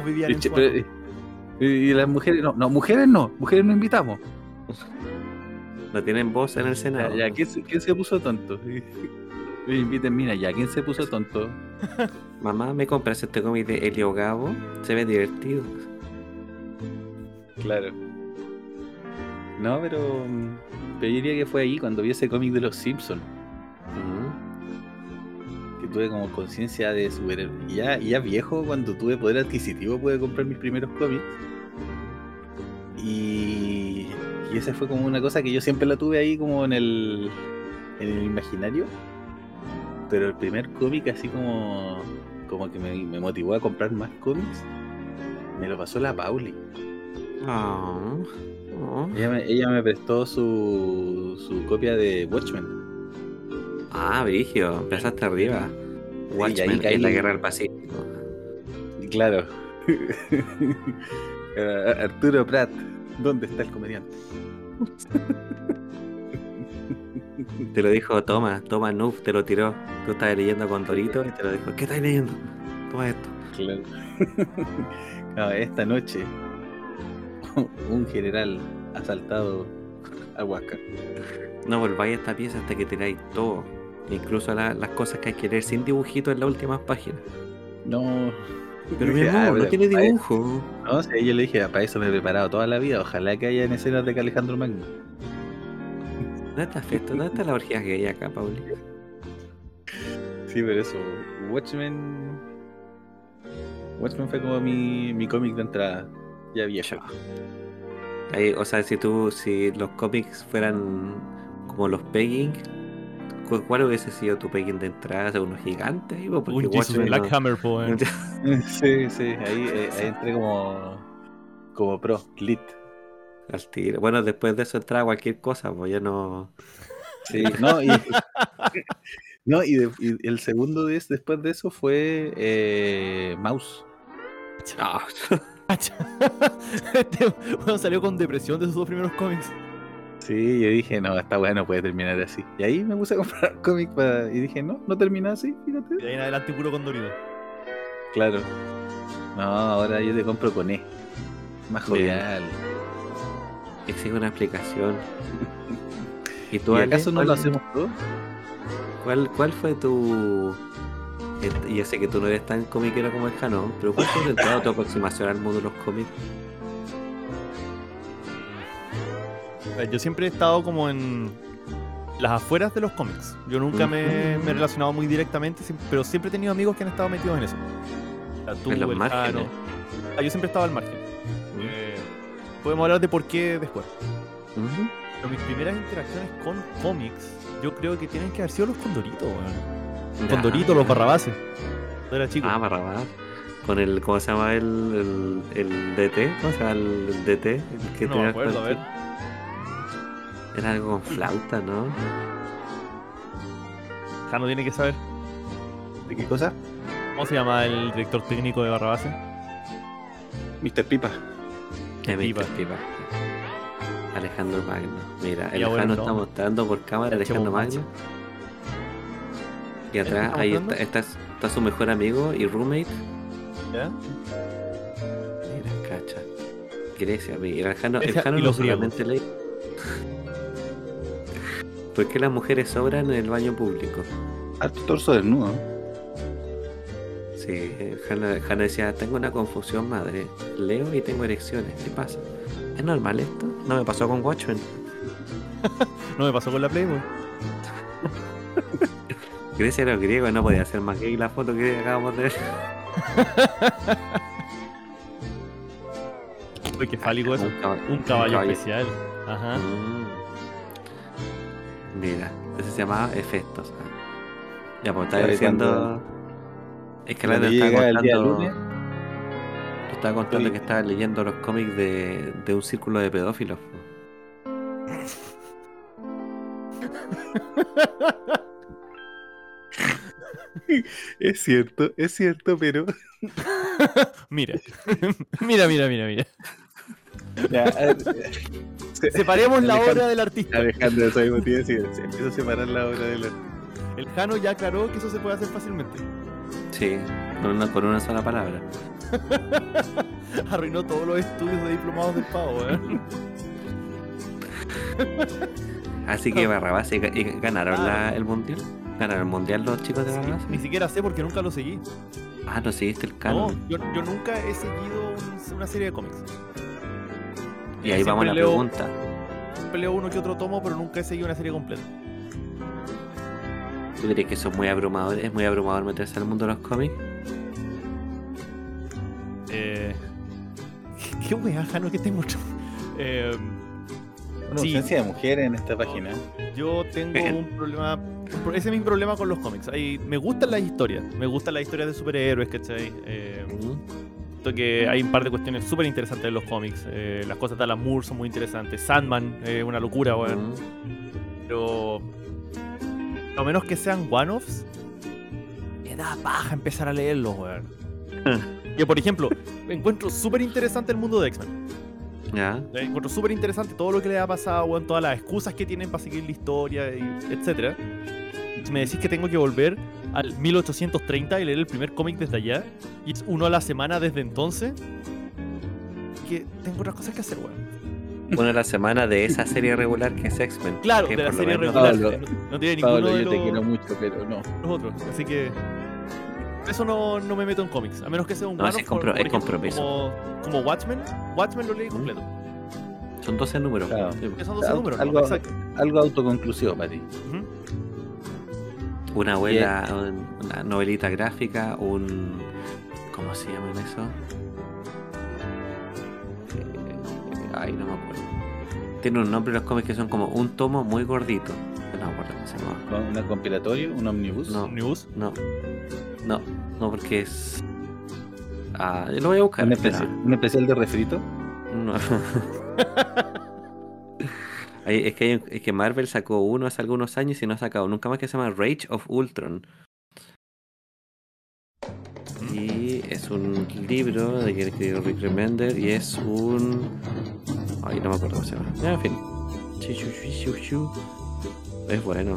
¿O vivían en pero-? Y- y las mujeres, no, no, mujeres no, mujeres no invitamos. No tienen voz en el Senado. ya, ¿quién, se, quién se puso tonto? Inviten, mira, ya, ¿quién se puso tonto? Mamá, ¿me compras este cómic de Helio Gabo? Se ve divertido. Claro. No, pero, mm, pero yo diría que fue ahí cuando vi ese cómic de los Simpsons. Mm. Que tuve como conciencia de superhéroe. Y ya, ya viejo, cuando tuve poder adquisitivo, pude comprar mis primeros cómics. Y, y esa fue como una cosa que yo siempre la tuve ahí como en el, en el imaginario. Pero el primer cómic así como, como que me, me motivó a comprar más cómics, me lo pasó la Pauli. Ah, oh. Ella me, ella me prestó su, su copia de Watchmen. Ah, Brigio, empezaste arriba. y Watchmen en la guerra del Pacífico. Claro. Eh, Arturo Prat, ¿dónde está el comediante? Te lo dijo Toma, Toma Noob, te lo tiró. Tú estabas leyendo con Dorito y te lo dijo. ¿Qué estás leyendo? Toma esto. Claro. No, esta noche un general asaltado a Huasca. No volváis a esta pieza hasta que tenéis todo. Incluso la- las cosas que hay que leer sin dibujito en las últimas páginas. No. Pero mi ah, amor, no tiene dibujo. eso- No, sí, yo le dije, para eso me he preparado toda la vida. Ojalá que haya en escenas de que Alejandro Magno. ¿Dónde está Festo? ¿Dónde está la orgía gay acá, Pauli? Sí, pero eso. Watchmen. Watchmen fue como mi, mi cómic de entrada. Ya viejo. Ahí, o sea, si tú, si los cómics fueran como los pegging, ¿cu- ¿cuál hubiese sido tu pegging de entrada? Sea, unos gigantes, ahí, po? porque Un Jesus no- Black Hammer, po, weón. Sí, sí, ahí, eh, ahí entré como. como pro, lit. al tiro. Bueno, después de eso entraba cualquier cosa, pues ya no. Sí, no, y, no, y, de- y el segundo de es- después de eso fue eh, Mouse. Ah, este salió con depresión de sus dos primeros cómics. Sí, yo dije, no, esta weá no puede terminar así. Y ahí me puse a comprar cómic para... y dije, no, no termina así, Y fíjate. de ahí en adelante puro con Dorito. Claro. No, ahora yo te compro con E. Más jovial. exige una explicación. ¿Y tú, ¿Y acaso no lo hacemos todo? ¿Cuál, cuál fue tu.? et- Yo sé que tú no eres tan comiquero como el Jano, pero ¿cuál fue tu aproximación al mundo de los cómics? Yo siempre he estado como en las afueras de los cómics. Yo nunca me, me he relacionado muy directamente, pero siempre he tenido amigos que han estado metidos en eso. O sea, tú, En los el márgenes. Ah, yo siempre he estado al margen. Eh, podemos hablar de por qué después. Pero mis primeras interacciones con cómics, yo creo que tienen que haber sido los Condoritos, weón. Condoritos, los Barrabases. Cuando era chico. Ah, Barrabás. Con el, ¿cómo se llama el, el, el DT? ¿Cómo se llama el, el DT? El que no me acuerdo, a ver. Era algo con flauta, ¿no? Jano tiene que saber. ¿De qué cosa? ¿Cómo se llama el director técnico de Barrabase? Mr. Pipa. Me Pipa. Pipa. Alejandro Magno. Mira, el Jano no. está mostrando por cámara Alejandro Magno. Y atrás, está ahí está, está, está su mejor amigo y roommate. ¿Ya? Mira, cacha. Grecia, mira, el Jano, el Jano y no solamente lee. ¿Por qué las mujeres sobran en el baño público? Alto torso desnudo. Sí, Jano decía, tengo una confusión, madre. Leo y tengo erecciones. ¿Qué pasa? ¿Es normal esto? No me pasó con Watchmen. No me pasó con la Playboy. Grecia era griego, no podía ser más gay la foto que acabamos de ver. Uy, qué fálico eso. Un caballo. Un caballo especial. Ajá. Mm. Mira, ese se llamaba Efestos. Ya, pues estaba diciendo. Es que la estaba contando. Te estaba contando que estaba leyendo los cómics de, de un círculo de pedófilos. es cierto, es cierto, pero. Mira. mira, mira, mira, mira. Ya, ver, Separemos la Alejandro- obra del artista. Alejandro, eso mismo te iba a decir. Se empieza a separar la obra de la. El Jano ya aclaró que eso se puede hacer fácilmente. Sí, con una, con una sola palabra. Arruinó todos los estudios de diplomados del pavo, weón. Así que Barrabás, ¿y, y ganaron la- el mundial? ¿Ganaron el mundial los chicos de Barrabás? Ni siquiera sé porque nunca lo seguí. Ah, no seguiste el No, canon. yo, yo nunca he seguido un- una serie de cómics. Y ahí vamos a la leo- pregunta. Siempre leo uno que otro tomo, pero nunca he seguido una serie completa. ¿Tú dirías que eso es muy abrumador? ¿Es muy abrumador meterse al mundo de los cómics? Eh, ¿Qué wea, Jano, que tengo? Eh, Una Sí. ausencia de mujeres en esta página. yo tengo un problema. Ese es mi problema con los cómics. Ahí, me gustan las historias. Me gustan las historias de superhéroes, ¿cachai? Eh, Mm. Siento que hay un par de cuestiones súper interesantes en los cómics. Eh, las cosas de Alan Moore son muy interesantes. Sandman es una locura, weón. Pero. A menos que sean one-offs, me da paja empezar a leerlos, weón. que por ejemplo, encuentro súper interesante el mundo de X-Men. Ya. Eh, Encuentro súper interesante todo lo que le ha pasado, weón, todas las excusas que tienen para seguir la historia, etcétera. Si me decís que tengo que volver al 1830 y leer el primer cómic desde allá, y es uno a la semana desde entonces, que tengo otras cosas que hacer, weón. Una de la semana de esa serie regular que es X-Men. Claro, que de la serie menos- regular. Pablo, no, no tiene ninguno Pablo, de yo te los- quiero mucho, pero no. los otros. Así que. Eso no, no me meto en cómics. A menos que sea un No, es compro- por- por es ejemplo, compromiso. Como, como Watchmen. Watchmen lo leí completo. Son 12 números. Claro. Sí. Son 12 Al- números, ¿no? algo- Exacto. Algo autoconclusivo para ti. Ujú. Una abuela, un- una novelita gráfica, un. ¿Cómo se llaman eso? Eh, Ay, no me acuerdo. Tiene un nombre los cómics que son como un tomo muy gordito. No me acuerdo cómo se llama. ¿Con ¿Un compilatorio? ¿Un omnibus? No. Omnibus. No. No, no, porque es. Ah, yo lo voy a buscar. ¿Un, especial, ¿Un especial de refrito? No. Es, que es que Marvel sacó uno hace algunos años y no ha sacado nunca más que se llama Rage of Ultron. Y es un libro de quien escribió Rick Remender y es un. Ay, no me acuerdo cómo se llama. En fin. Es bueno.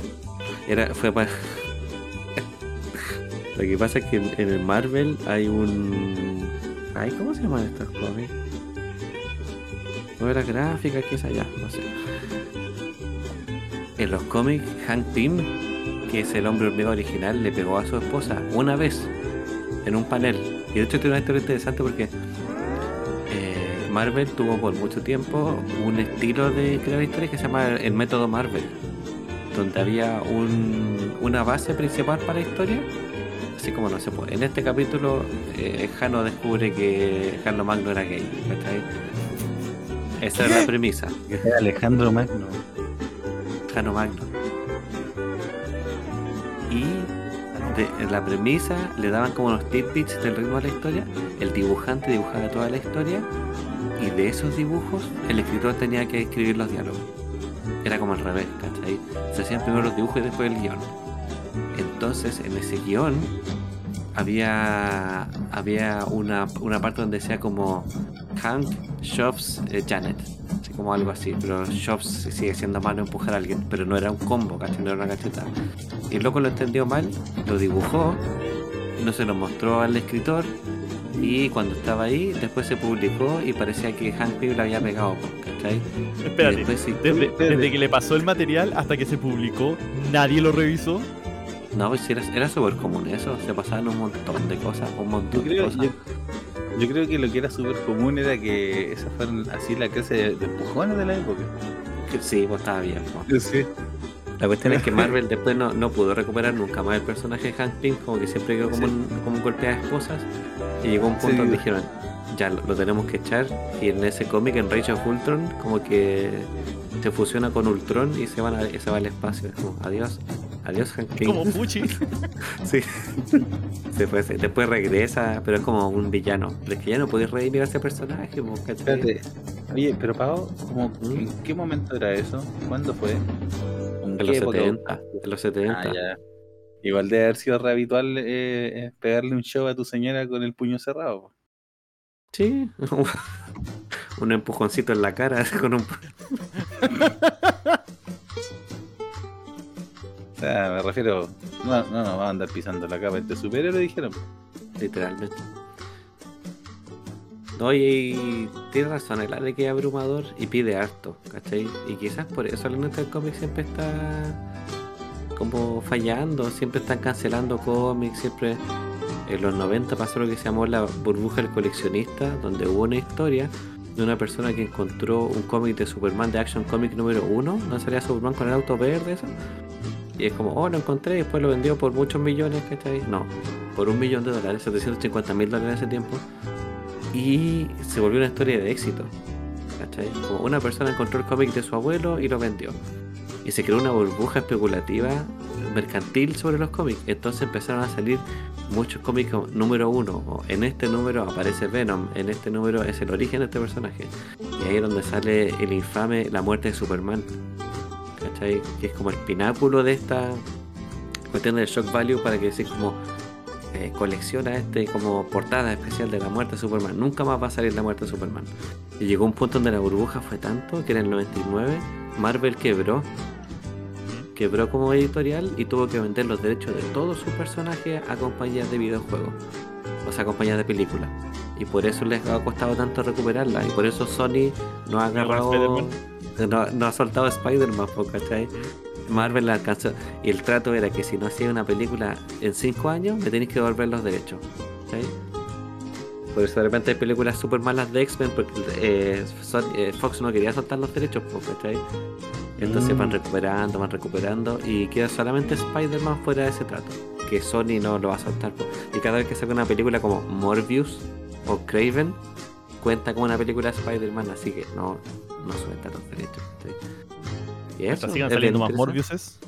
Era, fue para. Lo que pasa es que en el Marvel hay un. Ay, ¿cómo se llaman estos cómics? Novela gráfica, qué es allá, no sé. En los cómics, Hank Pym, que es el hombre hormiga original, le pegó a su esposa una vez en un panel. Y de hecho tiene una historia interesante porque eh, Marvel tuvo por mucho tiempo un estilo de crear historias que se llama el método Marvel, donde había un- una base principal para la historia. Así como no se puede. En este capítulo, eh, Jano descubre que Carlos Magno era gay. Esa era la premisa. Alejandro Magno. Jano Magno. Y de, en la premisa le daban como unos tidbits del ritmo de la historia. El dibujante dibujaba toda la historia. Y de esos dibujos, el escritor tenía que escribir los diálogos. Era como al revés, ¿cachai? Se hacían primero los dibujos y después el guion. Entonces, en ese guion había, había una, una parte donde decía como Hank Shops eh, Janet. Así como algo así. Pero Shops sigue siendo malo empujar a alguien. Pero no era un combo, ¿cachai? No era una cachetada. Y el loco lo entendió mal, lo dibujó, no se lo mostró al escritor. Y cuando estaba ahí, después se publicó y parecía que Hank Pym le había pegado, ¿cachai? Espérate. después sí- Desde, desde que le pasó el material hasta que se publicó, nadie lo revisó. No, pues era, era súper común eso, se pasaban un montón de cosas, un Yo montón de creo, cosas. yo, yo creo que lo que era súper común era que esas fueron así la clase de, de empujones de la época. Sí, pues estaba bien. pues. Sí. La cuestión es que Marvel después no, no pudo recuperar nunca más el personaje de Hank Pym, como que siempre quedó como, Sí. un, como un golpe de esposas. Y llegó un punto Sí. donde dijeron, ya lo, lo tenemos que echar. Y en ese cómic, en Rage of Ultron, como que se fusiona con Ultron y se, van a- se va al espacio. Es como, adiós, adiós Hank. Como Fuchi. Sí. Se- después regresa, pero es como un villano. Pero es que ya no podéis redimir a ese personaje. Espérate. Oye, pero Pau, ¿cómo, ¿Mm? ¿en qué momento era eso? ¿Cuándo fue? ¿En los época? 70. En los 70. Ah, ya. Igual debe haber sido re habitual eh, eh, pegarle un show a tu señora con el puño cerrado. po. Sí. un empujoncito en la cara con un. Sea, me refiero. No, no, no, va a andar pisando la capa de superhéroe, dijeron. Literalmente. No, y, tiene razón, el de que es abrumador y pide harto, ¿cachai? Y quizás por eso la neta del cómic siempre está como fallando, siempre están cancelando cómics, siempre en los 90 pasó lo que se llamó la burbuja del coleccionista, donde hubo una historia de una persona que encontró un cómic de Superman de Action Comic número 1, donde salía Superman con el auto verde, eso. Y es como, oh, lo encontré y después lo vendió por muchos millones, ¿cachai? No, por un millón de dólares, 750 mil dólares en ese tiempo. Y se volvió una historia de éxito. ¿Cachai? Como una persona encontró el cómic de su abuelo y lo vendió. Y se creó una burbuja especulativa mercantil sobre los cómics. Entonces empezaron a salir muchos cómics número uno. en este número aparece Venom. En este número es el origen de este personaje. Y ahí es donde sale el infame La muerte de Superman. ¿Cachai? Que es como el pináculo de esta cuestión del shock value para que decir como eh, colecciona este como portada especial de la muerte de Superman. Nunca más va a salir la muerte de Superman. Y llegó un punto donde la burbuja fue tanto que en el 99 Marvel quebró. Quebró como editorial y tuvo que vender los derechos de todos sus personajes a compañías de videojuegos. O sea, compañías de películas. Y por eso les ha costado tanto recuperarla. Y por eso Sony no ha agarrado. No, no ha soltado Spider-Man, ¿cachai? Marvel la alcanzó. Y el trato era que si no hacía una película en 5 años, me tenéis que devolver los derechos. ¿cachai? Por eso de repente hay películas súper malas de X-Men porque eh, Son- eh, Fox no quería soltar los derechos, ¿cachai? Entonces Mm. van recuperando, van recuperando y queda solamente Spider-Man fuera de ese trato. Que Sony no lo va a soltar. Y cada vez que saca una película como Morbius o Craven, cuenta como una película de Spider-Man, así que no, no suelta los derechos. Y eso, sigan es saliendo más. Morbiuses,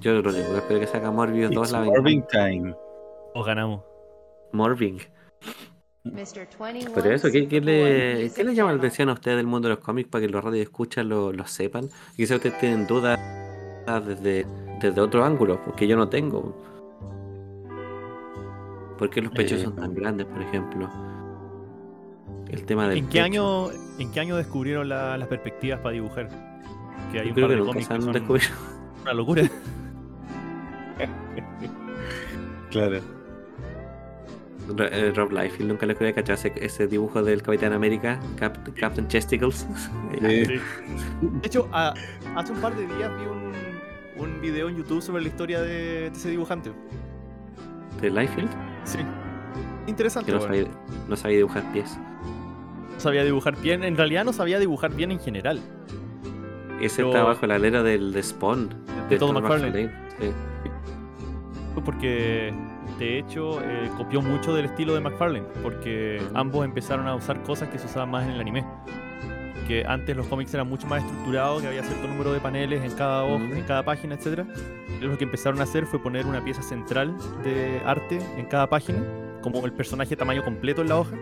Yo lo único que espero que saca Morbius 2 It's la Morbing. Time. o ganamos. Morbing. Pero Pero eso, ¿qué, qué le, ¿qué le llama la atención a ustedes del mundo de los cómics para que los radios escuchan lo, lo sepan? Quizás ustedes tienen dudas desde, desde otro ángulo, porque yo no tengo. ¿Por qué los pechos Eh, son tan grandes, por ejemplo? El tema del ¿En qué año, en qué año descubrieron la- las perspectivas para dibujar? Que hay Yo un creo par que de nunca se han son descubierto. una locura. Claro. Ro- eh, Rob Liefeld nunca le quería cachar ese, ese dibujo del Capitán América, Cap- Captain Chesticles. Sí. Sí. De hecho, a- hace un par de días vi un, un video en YouTube sobre la historia de, de ese dibujante. de Liefeld, Sí. Interesante. que no bueno. sabía, no sabía dibujar pies. Sabía dibujar bien. En realidad no sabía dibujar bien en general. Ese Pero- está bajo la alera del de Spawn. De Todd McFarlane. Sí. Porque de hecho eh, copió mucho del estilo de McFarlane. Porque ambos empezaron a usar cosas que se usaban más en el anime. Que antes los cómics eran mucho más estructurados, que había cierto número de paneles en cada hoja, en cada página, etc. Lo que empezaron a hacer fue poner una pieza central de arte en cada página, como el personaje tamaño completo en la hoja.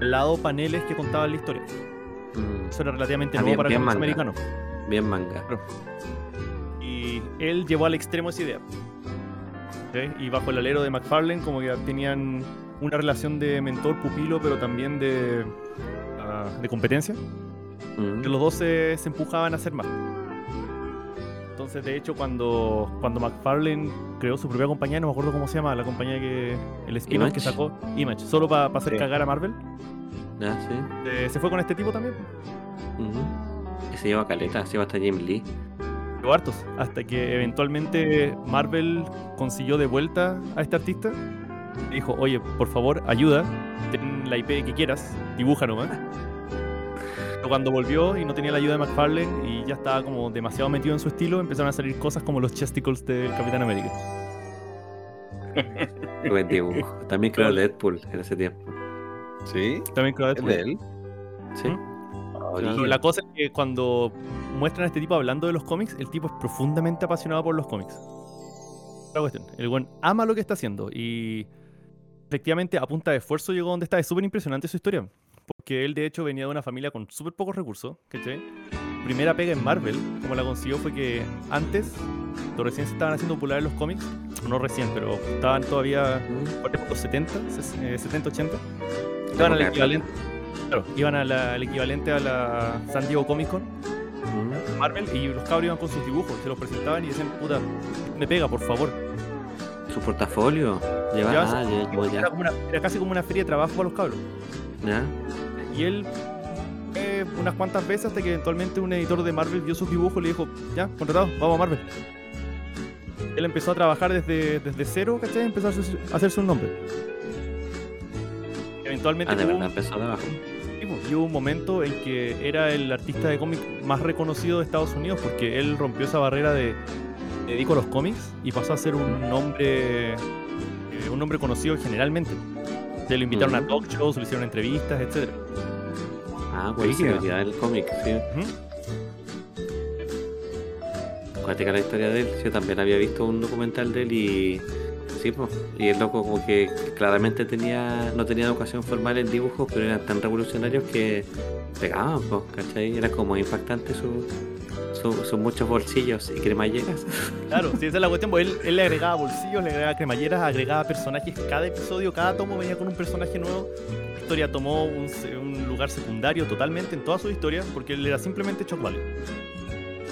Lado paneles que contaban la historia. Mm, Eso era relativamente Ah, nuevo bien- para bien manga. americanos. Bien manga. Y él llevó al extremo esa idea. Y bajo el alero de McFarlane, como que tenían una relación de mentor-pupilo, pero también de, ah, de competencia. Mm. Que los dos se, se empujaban a hacer más. Entonces, de hecho, cuando, cuando McFarlane creó su propia compañía, no me acuerdo cómo se llama, la compañía que. El spin-off que sacó, Image, solo para hacer Sí. cagar a Marvel, Ya, sí. eh, se fue con este tipo también. Ujú. Y se lleva caleta, se lleva hasta Jim Lee. Llegó hartos, hasta que eventualmente Marvel consiguió de vuelta a este artista. Dijo, oye, por favor, ayuda, ten la IP que quieras, dibuja nomás. Cuando volvió y no tenía la ayuda de McFarlane y ya estaba como demasiado metido en su estilo, empezaron a salir cosas como los chesticles del Capitán América. Buen dibujo. También creo Deadpool en ese tiempo. ¿Sí? También creo ¿Es Deadpool. de él? Sí. Y la cosa es que cuando muestran a este tipo hablando de los cómics, el tipo es profundamente apasionado por los cómics. La cuestión, el buen ama lo que está haciendo y efectivamente a punta de esfuerzo llegó donde está. Es súper impresionante su historia. Porque él de hecho venía de una familia con súper pocos recursos, ¿cachai? Primera pega en Marvel, como la consiguió fue que antes, recién se estaban haciendo populares los cómics, no recién, pero estaban todavía por los 70, ses- eh, 70, 80, iban al equivalente, claro, iban a la- al equivalente a la San Diego Comic Con, Mm. Marvel, y los cabros iban con sus dibujos, se los presentaban y decían, puta, me pega, por favor. Su portafolio. Lleva, ah, ya, Era, ya. como una- era casi como una feria de trabajo para los cabros. Ya. Y él, eh, unas cuantas veces hasta que eventualmente un editor de Marvel vio sus dibujos y le dijo, ya, contratado, vamos a Marvel. Él empezó a trabajar desde, desde cero, ¿cachai? Empezó a hacerse, un nombre. Eventualmente Ah, de verdad empezó de abajo. Pues, y hubo un momento en que era el artista de cómic más reconocido de Estados Unidos porque él rompió esa barrera de me dedico a los cómics y pasó a ser un nombre eh, un nombre conocido generalmente. Se lo invitaron a Ujú. talk shows, le hicieron entrevistas, etc. Ah, Brígida. buenísima el cómic, sí. Cuática la historia de él. Yo también había visto un documental de él y. Sí, pues. Y el loco, como que claramente tenía no tenía educación formal en dibujos, pero eran tan revolucionarios que pegaban, pues, ¿cachai? Era como impactante su, su- sus muchos bolsillos y cremalleras. Claro, sí, esa es la cuestión. pues, él, él le agregaba bolsillos, le agregaba cremalleras, agregaba personajes. Cada episodio, cada tomo venía con un personaje nuevo. La historia tomó un, lugar secundario totalmente en toda su historia porque él era simplemente Chuck Valley.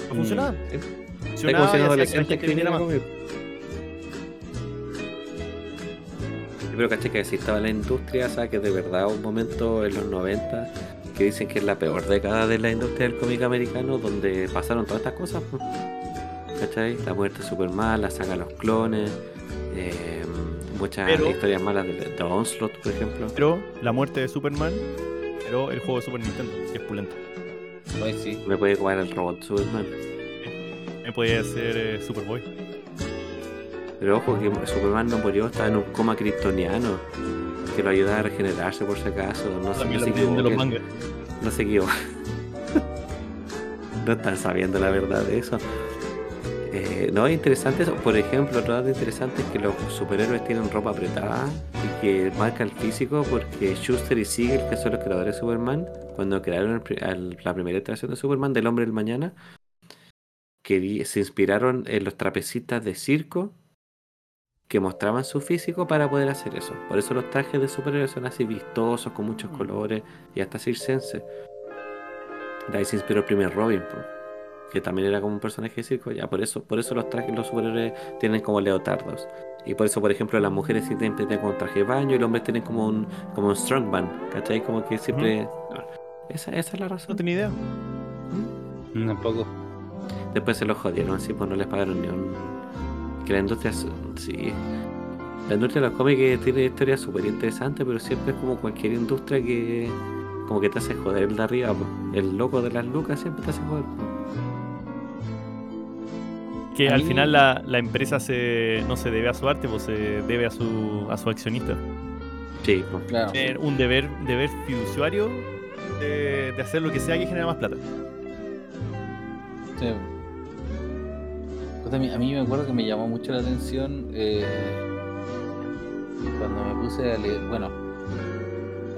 No funcionaba. Está Funcionaba si adolescente creo caché que si estaba la industria, o sea, que de verdad un momento en los 90 que dicen que es la peor década de la industria del cómic americano, donde pasaron todas estas cosas. ¿Cachai? La muerte de Superman, la saga de los clones, eh, muchas Pero- historias malas de, de Onslaught, por ejemplo. Pero la muerte de Superman, pero el juego de Super Nintendo, que es pulento. Ay, sí. Me puede jugar el robot Superman. Me podía ser eh, Superboy. Pero ojo que Superman no murió, estaba en un coma kryptoniano. Que lo ayudaba a regenerarse por si acaso. No, se- También no se equivoquen. No se equivoca. no están sabiendo la verdad de eso. Eh, no, es interesante eso. Por ejemplo, otro dato interesante es que los superhéroes tienen ropa apretada y que marca el físico porque Schuster y Siegel, que son los creadores de Superman, cuando crearon el la primera iteración de Superman del Hombre del Mañana, que se inspiraron en los trapecistas de circo que mostraban su físico para poder hacer eso. Por eso los trajes de superhéroes son así vistosos, con muchos colores y hasta circenses. De ahí se inspiró el primer Robin, po, que también era como un personaje de circo. Ya, por eso, por eso los trajes, los superhéroes tienen como leotardos. Y por eso, por ejemplo, las mujeres siempre tienen como un traje de baño y los hombres tienen como un, como un strongman, ¿cachai? Como que siempre. Esa, esa es la No razón. tenía idea. Tampoco. Después se los jodieron, así pues no les pagaron ni un. Que la industria, sí. La industria de los cómics tiene historias súper interesantes, pero siempre es como cualquier industria que. Como que te hace joder el de arriba, po. El loco de las lucas siempre te hace joder. po. Que A al mí- final la, la empresa se, no se debe a su arte, pues se debe a su, a su accionista. Sí, po. Claro. Tener un deber, deber fiduciario de, de hacer lo que sea que genere más plata. Sí. Pues a, mí, a mí me acuerdo que me llamó mucho la atención eh, cuando me puse a leer. Bueno,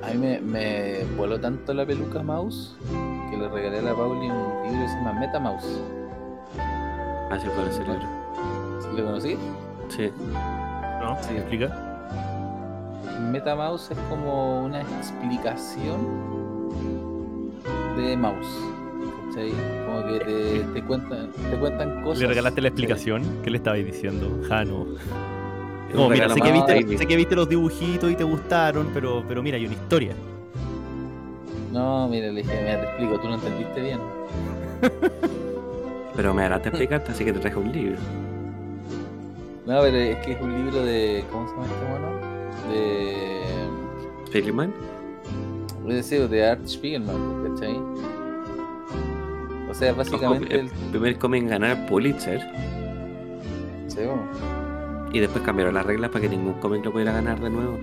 a mí me, me voló tanto la peluca Mouse que le regalé a la Pauli un libro que se llama Meta Mouse. Así fue el cerebro. ¿Sí ¿Lo conocí? Sí. ¿No? Sí. ¿Me explica? MetaMouse es como una explicación de mouse. ¿Cachai? Como que te, te cuentan, te cuentan cosas. ¿Le regalaste la explicación? ¿Qué le estabais diciendo? Jano. Es No, mira, sé que, viste, baby. sé que viste los dibujitos y te gustaron, pero, pero mira, hay una historia. No, mira, le dije, mira, te explico, tú no entendiste bien. Pero me harás explicarte, así que te traje un libro. No, pero es que es un libro de. ¿Cómo se llama este mono? De. Es decir, de Art Spiegelman, ¿cachai? O sea, básicamente el el... primer cómic en ganar Pulitzer Sí, bueno. y después cambiaron las reglas para que ningún cómic lo pudiera ganar de nuevo.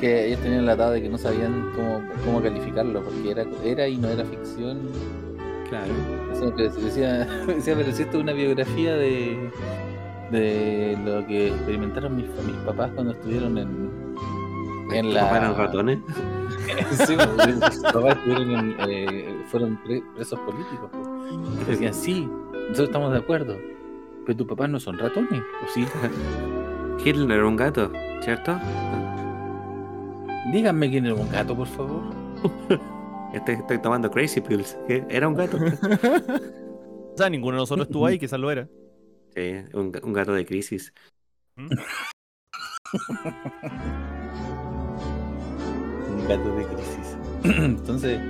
que ellos tenían la atado de que no sabían cómo, cómo calificarlo, porque era, era y no era ficción. Claro. Decía, decía, pero si esto es una biografía de, de lo que experimentaron mis, mis papás cuando estuvieron en, en ¿Tu la... papá eran ratones? Sí, pues, papás en, eh, fueron pre- presos políticos. pues. Decían, sí, nosotros estamos de acuerdo, pero tus papás no son ratones, ¿o sí? Hitler era un gato, ¿cierto? Díganme quién era un gato, por favor. Estoy, estoy tomando Crazy Pills. ¿Era un gato? O sea, ninguno de nosotros estuvo ahí, quizás lo era. sí, un gato de crisis. ¿Mm? Un gato de crisis. Entonces,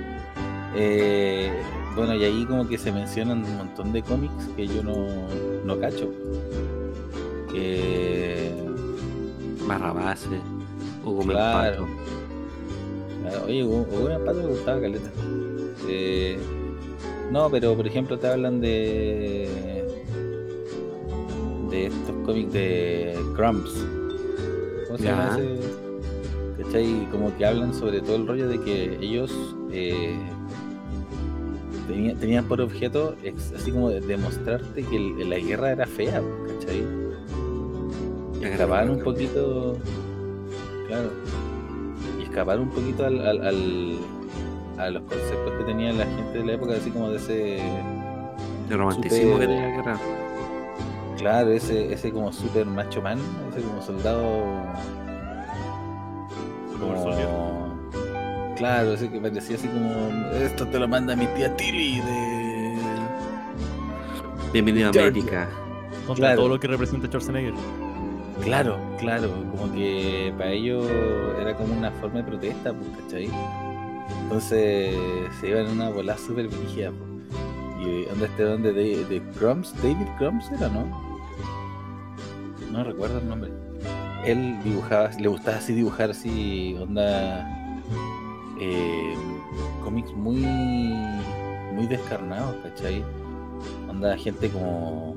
eh, bueno, y ahí como que se mencionan un montón de cómics que yo no, no cacho. Que, Barrabás, Hugo Claro. Melpato. claro, oye, Hugo Hugo Pato me gustaba caleta. Eh, no, pero por ejemplo te hablan de de estos cómics de Crumbs. ¿Cómo se llama ese? ¿Cachai? Como que hablan sobre todo el rollo de que ellos eh, tenía- tenían por objeto ex- así como de demostrarte que el- la guerra era fea, ¿cachai? Escapaban un poquito, claro, y escapar un poquito al, al- al- a los conceptos que tenía la gente de la época, así como de ese, El romanticismo que tenía la guerra. claro, ese, ese como super macho man, ese como soldado, Super soldier. claro, ese que parecía así como, esto te lo manda mi tía Tilly de... Bienvenido a. América. Contra Claro. todo lo que representa Schwarzenegger. Claro, claro, como que para ellos era como una forma de protesta, pues, ¿cachai? Entonces se iban en una bola súper brígida, pues. Y donde este donde de, de Crumbs, David Crumbs era, ¿no? No recuerdo el nombre. Él dibujaba, le gustaba así dibujar así, onda eh, cómics muy muy descarnados, ¿cachai? Onda gente como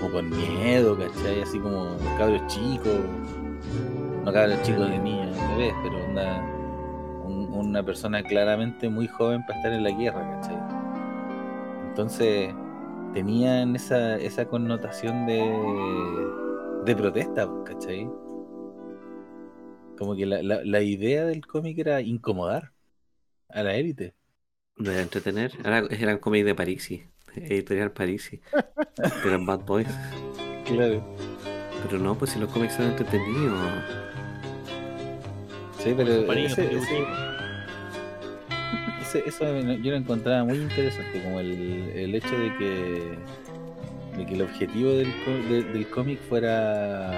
como con miedo, ¿cachai? Así como cabros chicos, no cabros chicos de niños, bebés, pero onda un- una persona claramente muy joven para estar en la guerra, ¿cachai? Entonces tenían esa, esa connotación de, de protesta, ¿cachai? Como que la, la, la idea del cómic era incomodar a la élite. No era entretener. Era, eran cómics de Parisi. Editorial Parisi. Eran Bad Boys. Claro. Pero no, pues si los cómics son entretenidos. Sí, pero ese- eso yo lo encontraba muy interesante, como el, el hecho de que, de que el objetivo del, co- de- del cómic fuera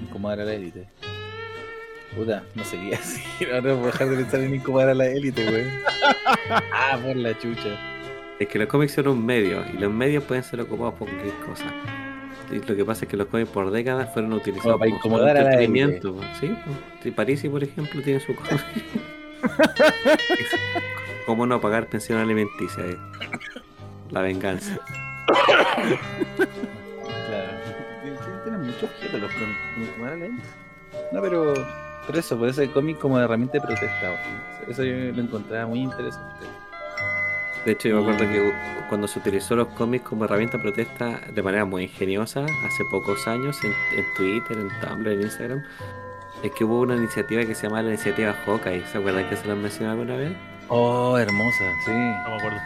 incomodar a la élite. Puta, no qué decir, ahora voy a dejar de pensar en incomodar a la élite, güey. ah, por la chucha. Es que los cómics son un medio y los medios pueden ser ocupados por cualquier cosa. Y lo que pasa es que los cómics por décadas fueron utilizados Como para como incomodar a la po. Sí. Sí, Parisi, por ejemplo, tiene su cómic. ¿Cómo no pagar pensión alimenticia? eh? La venganza. Claro. Tienen- muchos objetos los cómics, como élite. No, pero, pero eso, por ese cómic como herramienta de protesta, eso yo lo encontraba muy interesante. De hecho, yo me acuerdo Mm. que cuando se utilizó los cómics como herramienta de protesta de manera muy ingeniosa, hace pocos años, en, en Twitter, en Tumblr, en Instagram, es que hubo una iniciativa que se llamaba la iniciativa Hawkeye. ¿Se acuerdan que se la mencionó alguna vez? Oh, hermosa, sí. No me acuerdo.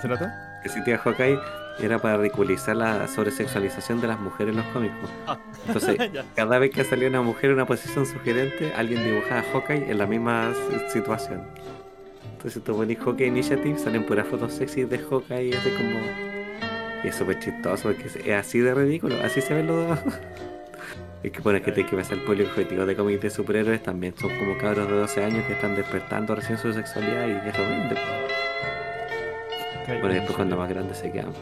¿Se trata? La iniciativa Hawkeye era para ridiculizar la sobresexualización de las mujeres en los cómics. Ah. Entonces, cada vez que salía una mujer en una posición sugerente, alguien dibujaba a Hawkeye en la misma situación. Entonces, tú pones Hawkeye Initiative, salen puras fotos sexy de Hawkeye, así como. Y es súper chistoso porque es es así de ridículo, así se ven los. Es que bueno, es que te que pensar el público objetivo de cómics de superhéroes también son como cabros de 12 años que están despertando recién su sexualidad y eso vende. Ok. Bueno, y después cuando más grandes se quedan.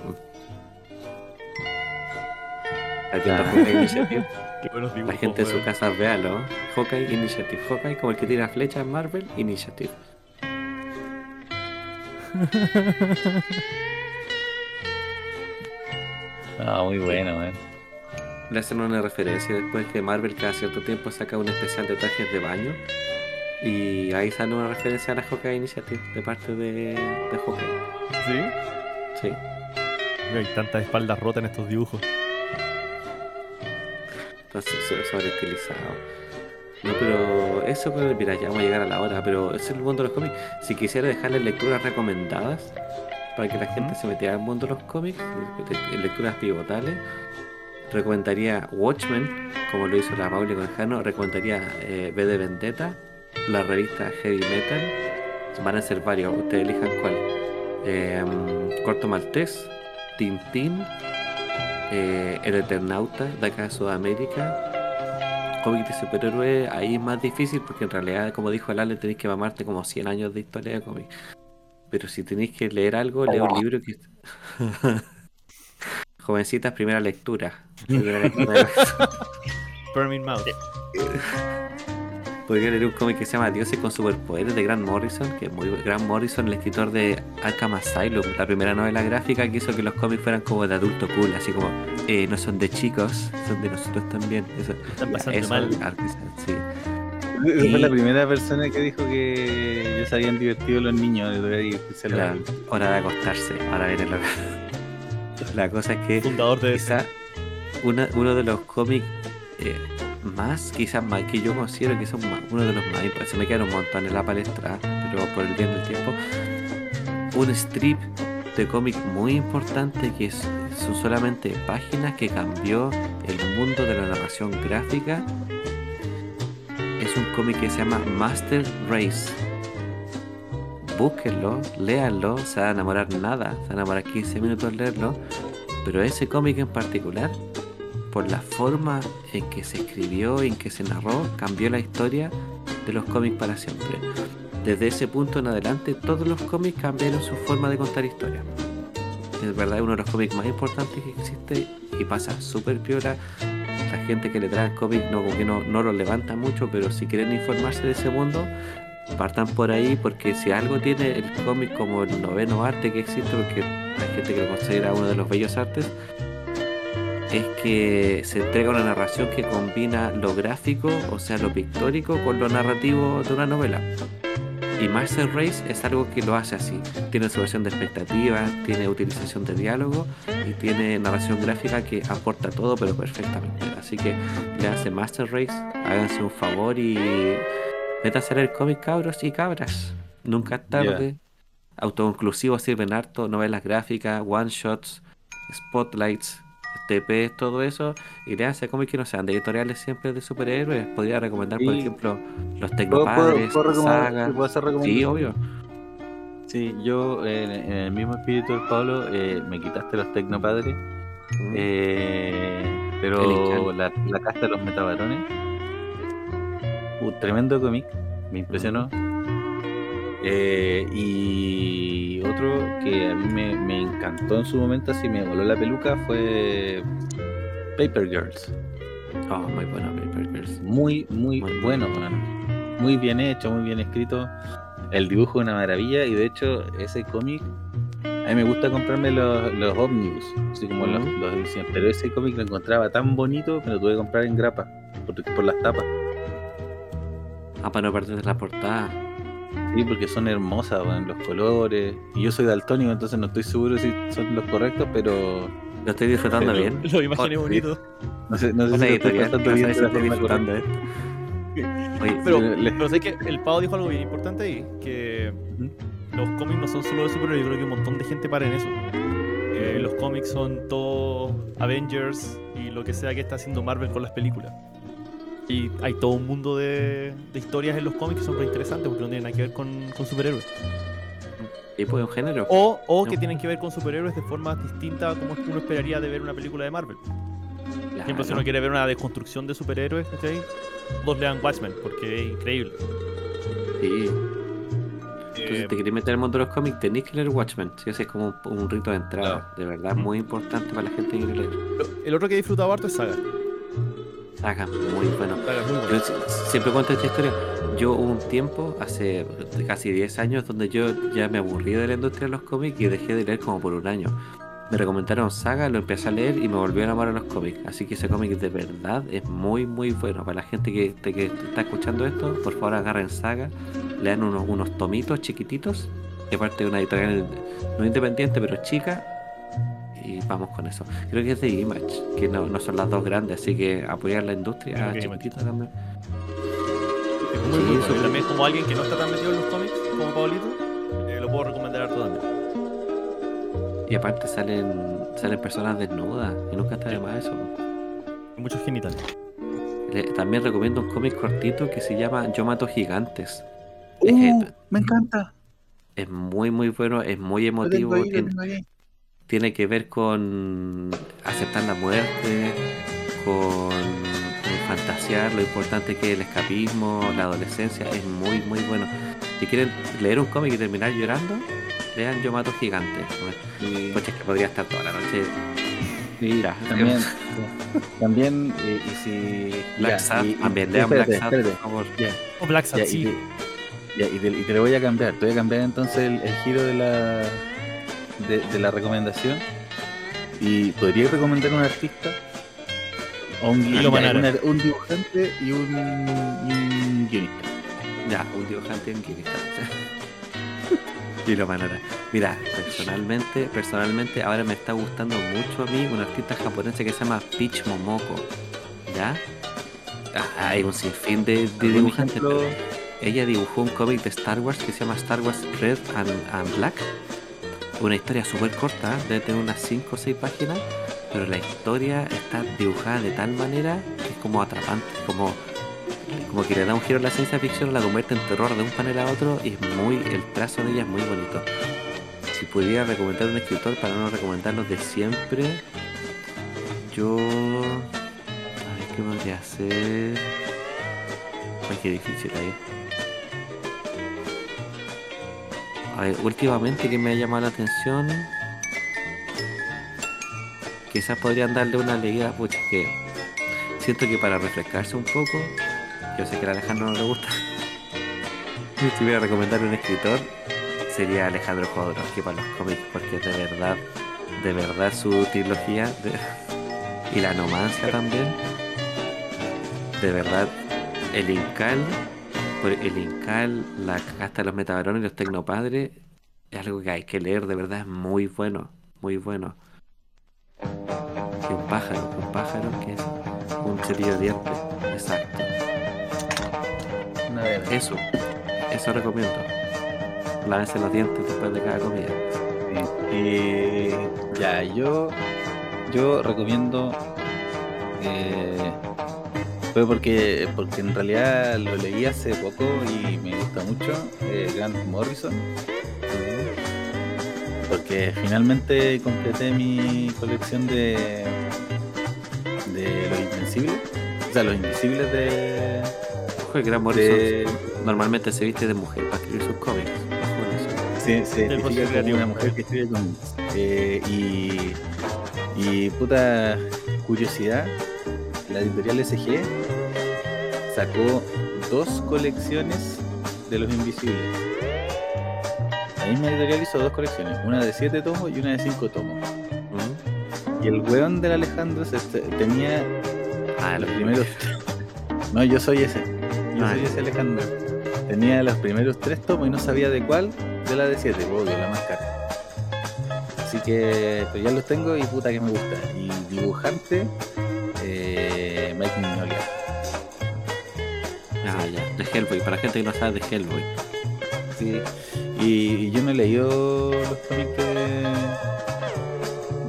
Aquí está Hawkeye Initiative. Qué buenos La gente en su casa véalo. Hawkeye Initiative. Hawkeye como el que tira flechas Marvel Initiative. Ah, muy bueno, weón. Le hacen una referencia después que Marvel cada cierto tiempo saca un especial de trajes de baño. Y ahí sale una referencia a la Hawkeye Initiative de parte de, de Hawkeye. ¿Sí? Sí. Hay tantas espaldas rotas en estos dibujos. So- sobreestilizado. No, pero eso, pues, mira, ya vamos a llegar a la hora, pero ese es el mundo de los cómics. Si quisiera dejarles lecturas recomendadas para que la gente se metiera al mundo de los cómics, le- lecturas pivotales, recomendaría Watchmen, como lo hizo la Pauli Conjano, recomendaría eh, V de Vendetta, la revista Heavy Metal, van a ser varios, ustedes elijan cuál. Eh, Corto Maltés, Tintín, eh, El Eternauta, de acá de Sudamérica. Cómic de superhéroe, ahí es más difícil porque en realidad, como dijo el Ale, tenéis que mamarte como 100 años de historia de cómic. Pero si tenéis que leer algo, lea un libro que... Jovencitas, primera lectura. Primera lectura Mouth. Podría leer un cómic que se llama Dioses con superpoderes de Grant Morrison, que es muy Grant Morrison, el escritor de Arkham Asylum, la primera novela gráfica que hizo que los cómics fueran como de adulto cool, así como eh, no son de chicos, son de nosotros también. Eso, Están pasando eso, mal. Arkham, sí. Y- fue la primera persona que dijo que ya se habían divertido los niños. se La la- hora de acostarse, ahora viene la La cosa es que Fundador de quizá una- uno de los cómics eh, más, quizás más, que yo considero que son uno de los más importantes, se me quedan un montón en la palestra, pero por el bien del tiempo, un strip de cómic muy importante que son solamente páginas que cambió el mundo de la narración gráfica. Es un cómic que se llama Master Race. Búsquenlo, léanlo, se van a enamorar nada, se van a enamorar 15 minutos al leerlo, pero ese cómic en particular, por la forma en que se escribió y en que se narró, cambió la historia de los cómics para siempre. Desde ese punto en adelante, todos los cómics cambiaron su forma de contar historia. Es verdad, uno de los cómics más importantes que existe y pasa súper piola. La gente que le trae el cómic no, como que no, no lo levanta mucho, pero si quieren informarse de ese mundo, partan por ahí porque si algo tiene el cómic como el noveno arte que existe, porque hay gente que lo considera uno de los bellos artes, es que se entrega una narración que combina lo gráfico, o sea, lo pictórico, con lo narrativo de una novela. Y Master Race es algo que lo hace así. Tiene su versión de expectativas, tiene utilización de diálogo y tiene narración gráfica que aporta todo, pero perfectamente. Así que le hace Master Race, háganse un favor y métanse a leer cómics cabros y cabras. Nunca es tarde. Autoconclusivos sirven harto, novelas gráficas, one shots, spotlights, TP, todo eso. Y le hace cómics que no sean de editoriales siempre de superhéroes. Podría recomendar, por ejemplo, Los ¿Puedo, puedo, Tecnopadres, puedo recomendar- Saga. ¿puedo hacer Sí, obvio. Sí, yo en, en el mismo espíritu del Pablo eh, me quitaste los tecnopadres, Mm. eh, pero la, la casta de los metabarones, un tremendo cómic, me impresionó. Eh, y otro que a mí me, me encantó en su momento, así me voló la peluca, fue Paper Girls. Oh, muy bueno, Paper Girls. Muy, muy Muy bueno. Muy bien hecho, muy bien escrito. El dibujo es una maravilla y de hecho ese cómic, a mí me gusta comprarme los, los ómnibus, así como los, Ujú. los pero ese cómic lo encontraba tan bonito que lo tuve que comprar en grapa, por, por las tapas. Ah, para no perderte la portada. Sí, porque son hermosas, weón, los colores. Y yo soy daltónico, entonces no estoy seguro si son los correctos, pero Lo estoy disfrutando Pero- bien. Lo imaginé Oh, bonito. no sé, no sé si lo estoy editorial, pasando no bien si estoy forma disfrutando esto. Oye, Pero, le- pero sé que el Pavo dijo algo bien importante ahí, que los cómics no son solo de superhéroes, yo creo que un montón de gente para en eso. Que los cómics son todo Avengers y lo que sea que está haciendo Marvel con las películas. Y hay todo un mundo de, de historias en los cómics que son muy interesantes porque no tienen nada que ver con, con superhéroes. tipo de un género. O, o que tienen que ver con superhéroes de forma distinta a como uno esperaría de ver una película de Marvel. Por ejemplo, si uno quiere ver una desconstrucción de superhéroes, ¿cachai? Todos lean Watchmen, porque es increíble. Sí. Eh, Entonces, si te querés meter en el mundo de los cómics, tenés que leer Watchmen. Sí, ese es como un, un rito de entrada. De verdad, muy importante para la gente que quiere leer. el otro que he disfrutado harto es Saga. Saga, muy bueno. Yo siempre cuento esta historia. yo hubo un tiempo, hace casi 10 años, donde yo ya me aburrí de la industria de los cómics y dejé de leer como por un año. Me recomendaron Saga, lo empecé a leer y me volvió a enamorar de los cómics. Así que ese cómic de verdad es muy, muy bueno. Para la gente que, que está escuchando esto, por favor agarren Saga, lean unos, unos tomitos chiquititos, que aparte de una editorial no independiente, pero chica, y vamos con eso. Creo que es de Image, que no, no son las dos grandes, así que apoyar la industria que chiquitita también. Es muy Sí, bueno. eso- Y también como alguien que no está tan metido en los cómics, como Pablito, eh, lo puedo recomendar harto también. Y aparte salen salen personas desnudas, y nunca está de más eso. Muchos genitales. Le- también recomiendo un cómic cortito que se llama Yo mato gigantes. Uh, Es, me encanta. es muy muy bueno, es muy Lo tengo emotivo, ahí, lo tiene, tengo ahí. Tiene que ver con aceptar la muerte, con eh, fantasear lo importante que es el escapismo, la adolescencia, es muy muy bueno. Si quieren leer un cómic y terminar llorando, lean Yo mato gigantes. Sí. Coche, es que podría estar toda la noche. Sí, Ya. también, también eh, y si Black y- también lean Black espérate, Sad, por espérate. favor. Ya, O Black Sad, ya, sí. y, te, ya, y, te, y te lo voy a cambiar. Te voy a cambiar entonces el, el giro de la de, de la recomendación. Y podría recomendar un artista o un, Manara. un, un dibujante y un, y un guionista. Ya, un dibujante en guionista. y lo manera. Mira, personalmente, personalmente ahora me está gustando mucho a mí un artista japonesa que se llama Peach Momoko. ¿Ya? Ah, hay un sinfín de, de ¿Algún dibujantes. ejemplo? pero Ella dibujó un cómic de Star Wars que se llama Star Wars Red and, and Black. Una historia súper corta, debe tener unas 5 o 6 páginas, pero la historia está dibujada de tal manera que es como atrapante, como como que le da un giro a la ciencia ficción, la convierte en terror de un panel a otro y es muy, el trazo de ella es muy bonito. Si pudiera recomendar un escritor para no recomendar los de siempre, yo... A ver qué podría hacer... Ay, qué difícil ahí. A últimamente que me ha llamado la atención... Quizás podrían darle una leída, pucha, que siento que para refrescarse un poco, yo sé que a Alejandro no le gusta. Si tuviera que recomendar un escritor, sería Alejandro Jodorowsky para los cómics, porque de verdad, de verdad su trilogía y la nomancia también, de verdad, el Incal, por el Incal, la casta de los metabarones y los tecnopadres, es algo que hay que leer, de verdad es muy bueno, muy bueno. Y un pájaro, un pájaro que es un cepillo de dientes, exacto. Eso, eso recomiendo. Lávense los dientes después de cada comida. Y ya, yo, yo recomiendo. Eh, fue porque, porque en realidad lo leí hace poco y me gusta mucho. eh, Grant Morrison. Porque finalmente completé mi colección de. de los invencibles. O sea, los invisibles de. Ojo, el Gran Morrison de normalmente se viste de mujer para escribir sus cómics. Se, se identifica como una mujer que escribe cómics. Eh, y, y puta curiosidad, la editorial SG sacó dos colecciones de los invisibles. La misma editorial hizo dos colecciones, una de siete tomos y una de cinco tomos. ¿Mm? Y el weón del Alejandro se- se- tenía Ah, los lo primeros. No, yo soy ese. Yo Ah, soy ese Alejandro. Tenía los primeros tres tomos y no sabía de cuál de la de siete, obvio, la más cara. Así que pues ya los tengo y puta que me gusta. Y dibujante, Mike Mignola. Ah, ya. De Hellboy, para la gente que no sabe de Hellboy. Sí. Y, y yo no he leído los cómics de,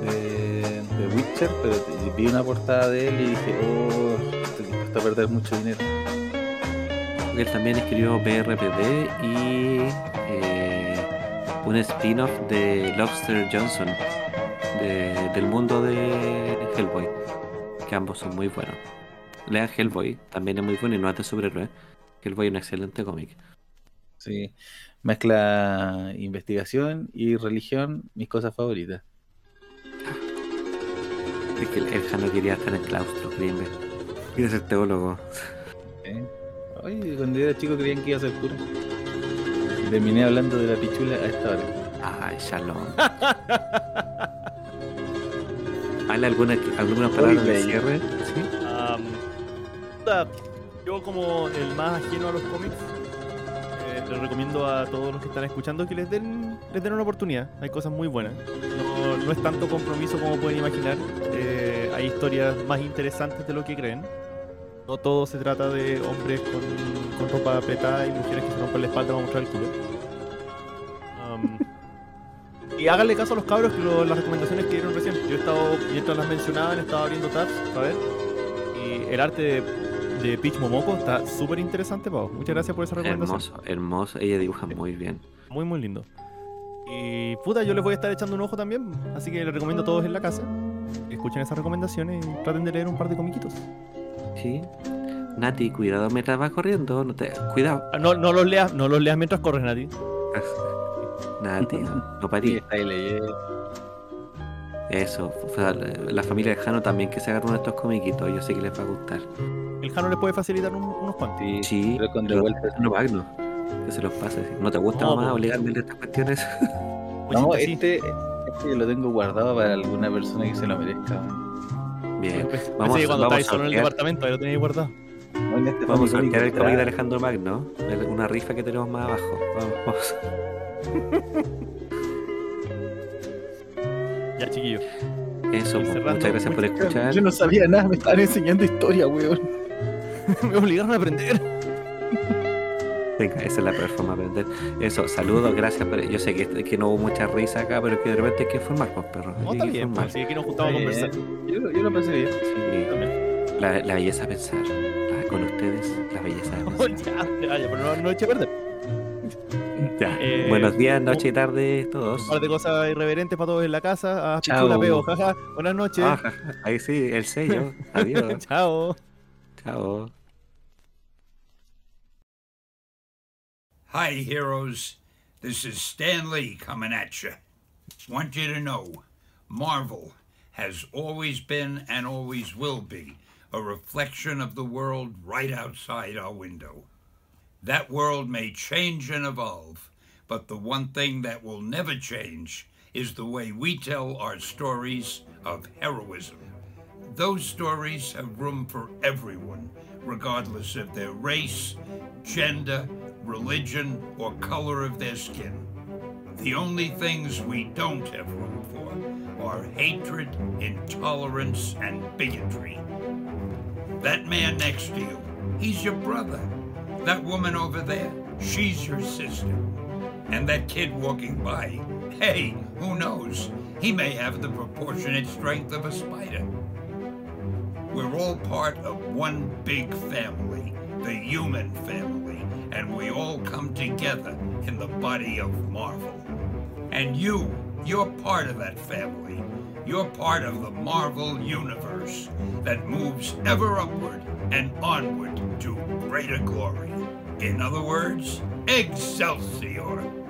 de, de Witcher, pero te- vi una portada de él y dije, oh, que cuesta perder mucho dinero. Él también escribió BRPD y eh, un spin-off de Lobster Johnson de- del mundo de Hellboy, que ambos son muy buenos. Lean Hellboy, también es muy bueno y no es de superhéroe. Hellboy es un excelente cómic. Sí, mezcla investigación y religión, mis cosas favoritas. Es que el, el Jano quería estar en claustro, inve- quería ser teólogo. ¿eh? Oye, cuando yo era chico creían que iba a ser cura. Terminé hablando de la pichula a esta hora. Ay, Shalom. ¿Vale alguna, alguna palabra de cierre? Sí. Puta, yo como el más ajeno a los cómics, eh, les recomiendo a todos los que están escuchando que les den, les den una oportunidad. Hay cosas muy buenas. No, no es tanto compromiso como pueden imaginar. Eh, hay historias más interesantes de lo que creen. No todo se trata de hombres con, con ropa apretada y mujeres que se rompen la espalda para mostrar el culo. Am, y háganle caso a los cabros que lo- las recomendaciones que dieron recién. Yo he estado, mientras las mencionaban, he estado abriendo tabs, a ver. Y el arte de, de Peach Momoko está súper interesante, Pau. Muchas gracias por esa recomendación. Hermoso, hermoso. Ella dibuja muy bien. Muy, muy lindo. Y puta, yo les voy a estar echando un ojo también. Así que les recomiendo a todos en la casa. Escuchen esas recomendaciones y traten de leer un par de comiquitos. Sí. Nati, cuidado mientras vas corriendo. No te... Cuidado. Ah, No, no los leas, no los leas mientras corres, Nati. Nati, no Sí, parí. está ahí leyendo. Eso. o sea, la familia de Jano también que se agarra uno de estos comiquitos. Yo sé que les va a gustar. El Jano les puede facilitar un- unos cuantos. Sí, Sí, pero con pero devuelta. no Magno. Que se los pase. ¿No te gusta No, mamá obligarme a estas cuestiones? No, este, este yo lo tengo guardado para alguna persona que se lo merezca. Bien. Pensé Vamos, que cuando vamos, a estáis solo en el departamento, ahí lo tenéis guardado. No, este vamos a sortear el Comic cómic de Alejandro Magno. Una rifa que tenemos más abajo. Vamos, vamos. Ya, chiquillo. Eso, pues, cerrando, muchas gracias por escuchar. Yo no sabía nada, me estaban enseñando historia, weón. Me obligaron a aprender. Venga, esa es la peor forma de aprender. Eso, saludos, gracias. Por... Yo sé que, que no hubo mucha risa acá, pero que de repente hay que informar, pues, perro. No, está bien, pues, sí, aquí nos juntamos a conversar. Yo, yo lo pensé bien. Sí, También. la, la belleza de pensar. Con ustedes, la belleza de Oh, pensar. ya, ya, ya, pero no, no eche a perder. Ya. Buenos días, noche y tarde todos. Un par de cosas irreverentes para todos en la casa. A Chao. Pichula peo, jaja. Buenas noches. Ah, ja, ja. ahí sí, el sello. Adiós. Chao. Chao. Hi, heroes. This is Stan Lee coming at you. Want you to know Marvel has always been and always will be a reflection of the world right outside our window. That world may change and evolve, but the one thing that will never change is the way we tell our stories of heroism. Those stories have room for everyone, regardless of their race, gender, religion, or color of their skin. The only things we don't have room for are hatred, intolerance, and bigotry. That man next to you, he's your brother. That woman over there, she's your sister. And that kid walking by, hey, who knows? He may have the proportionate strength of a spider. We're all part of one big family, the human family, and we all come together in the body of Marvel. And you, you're part of that family. You're part of the Marvel universe that moves ever upward and onward to greater glory. In other words, Excelsior!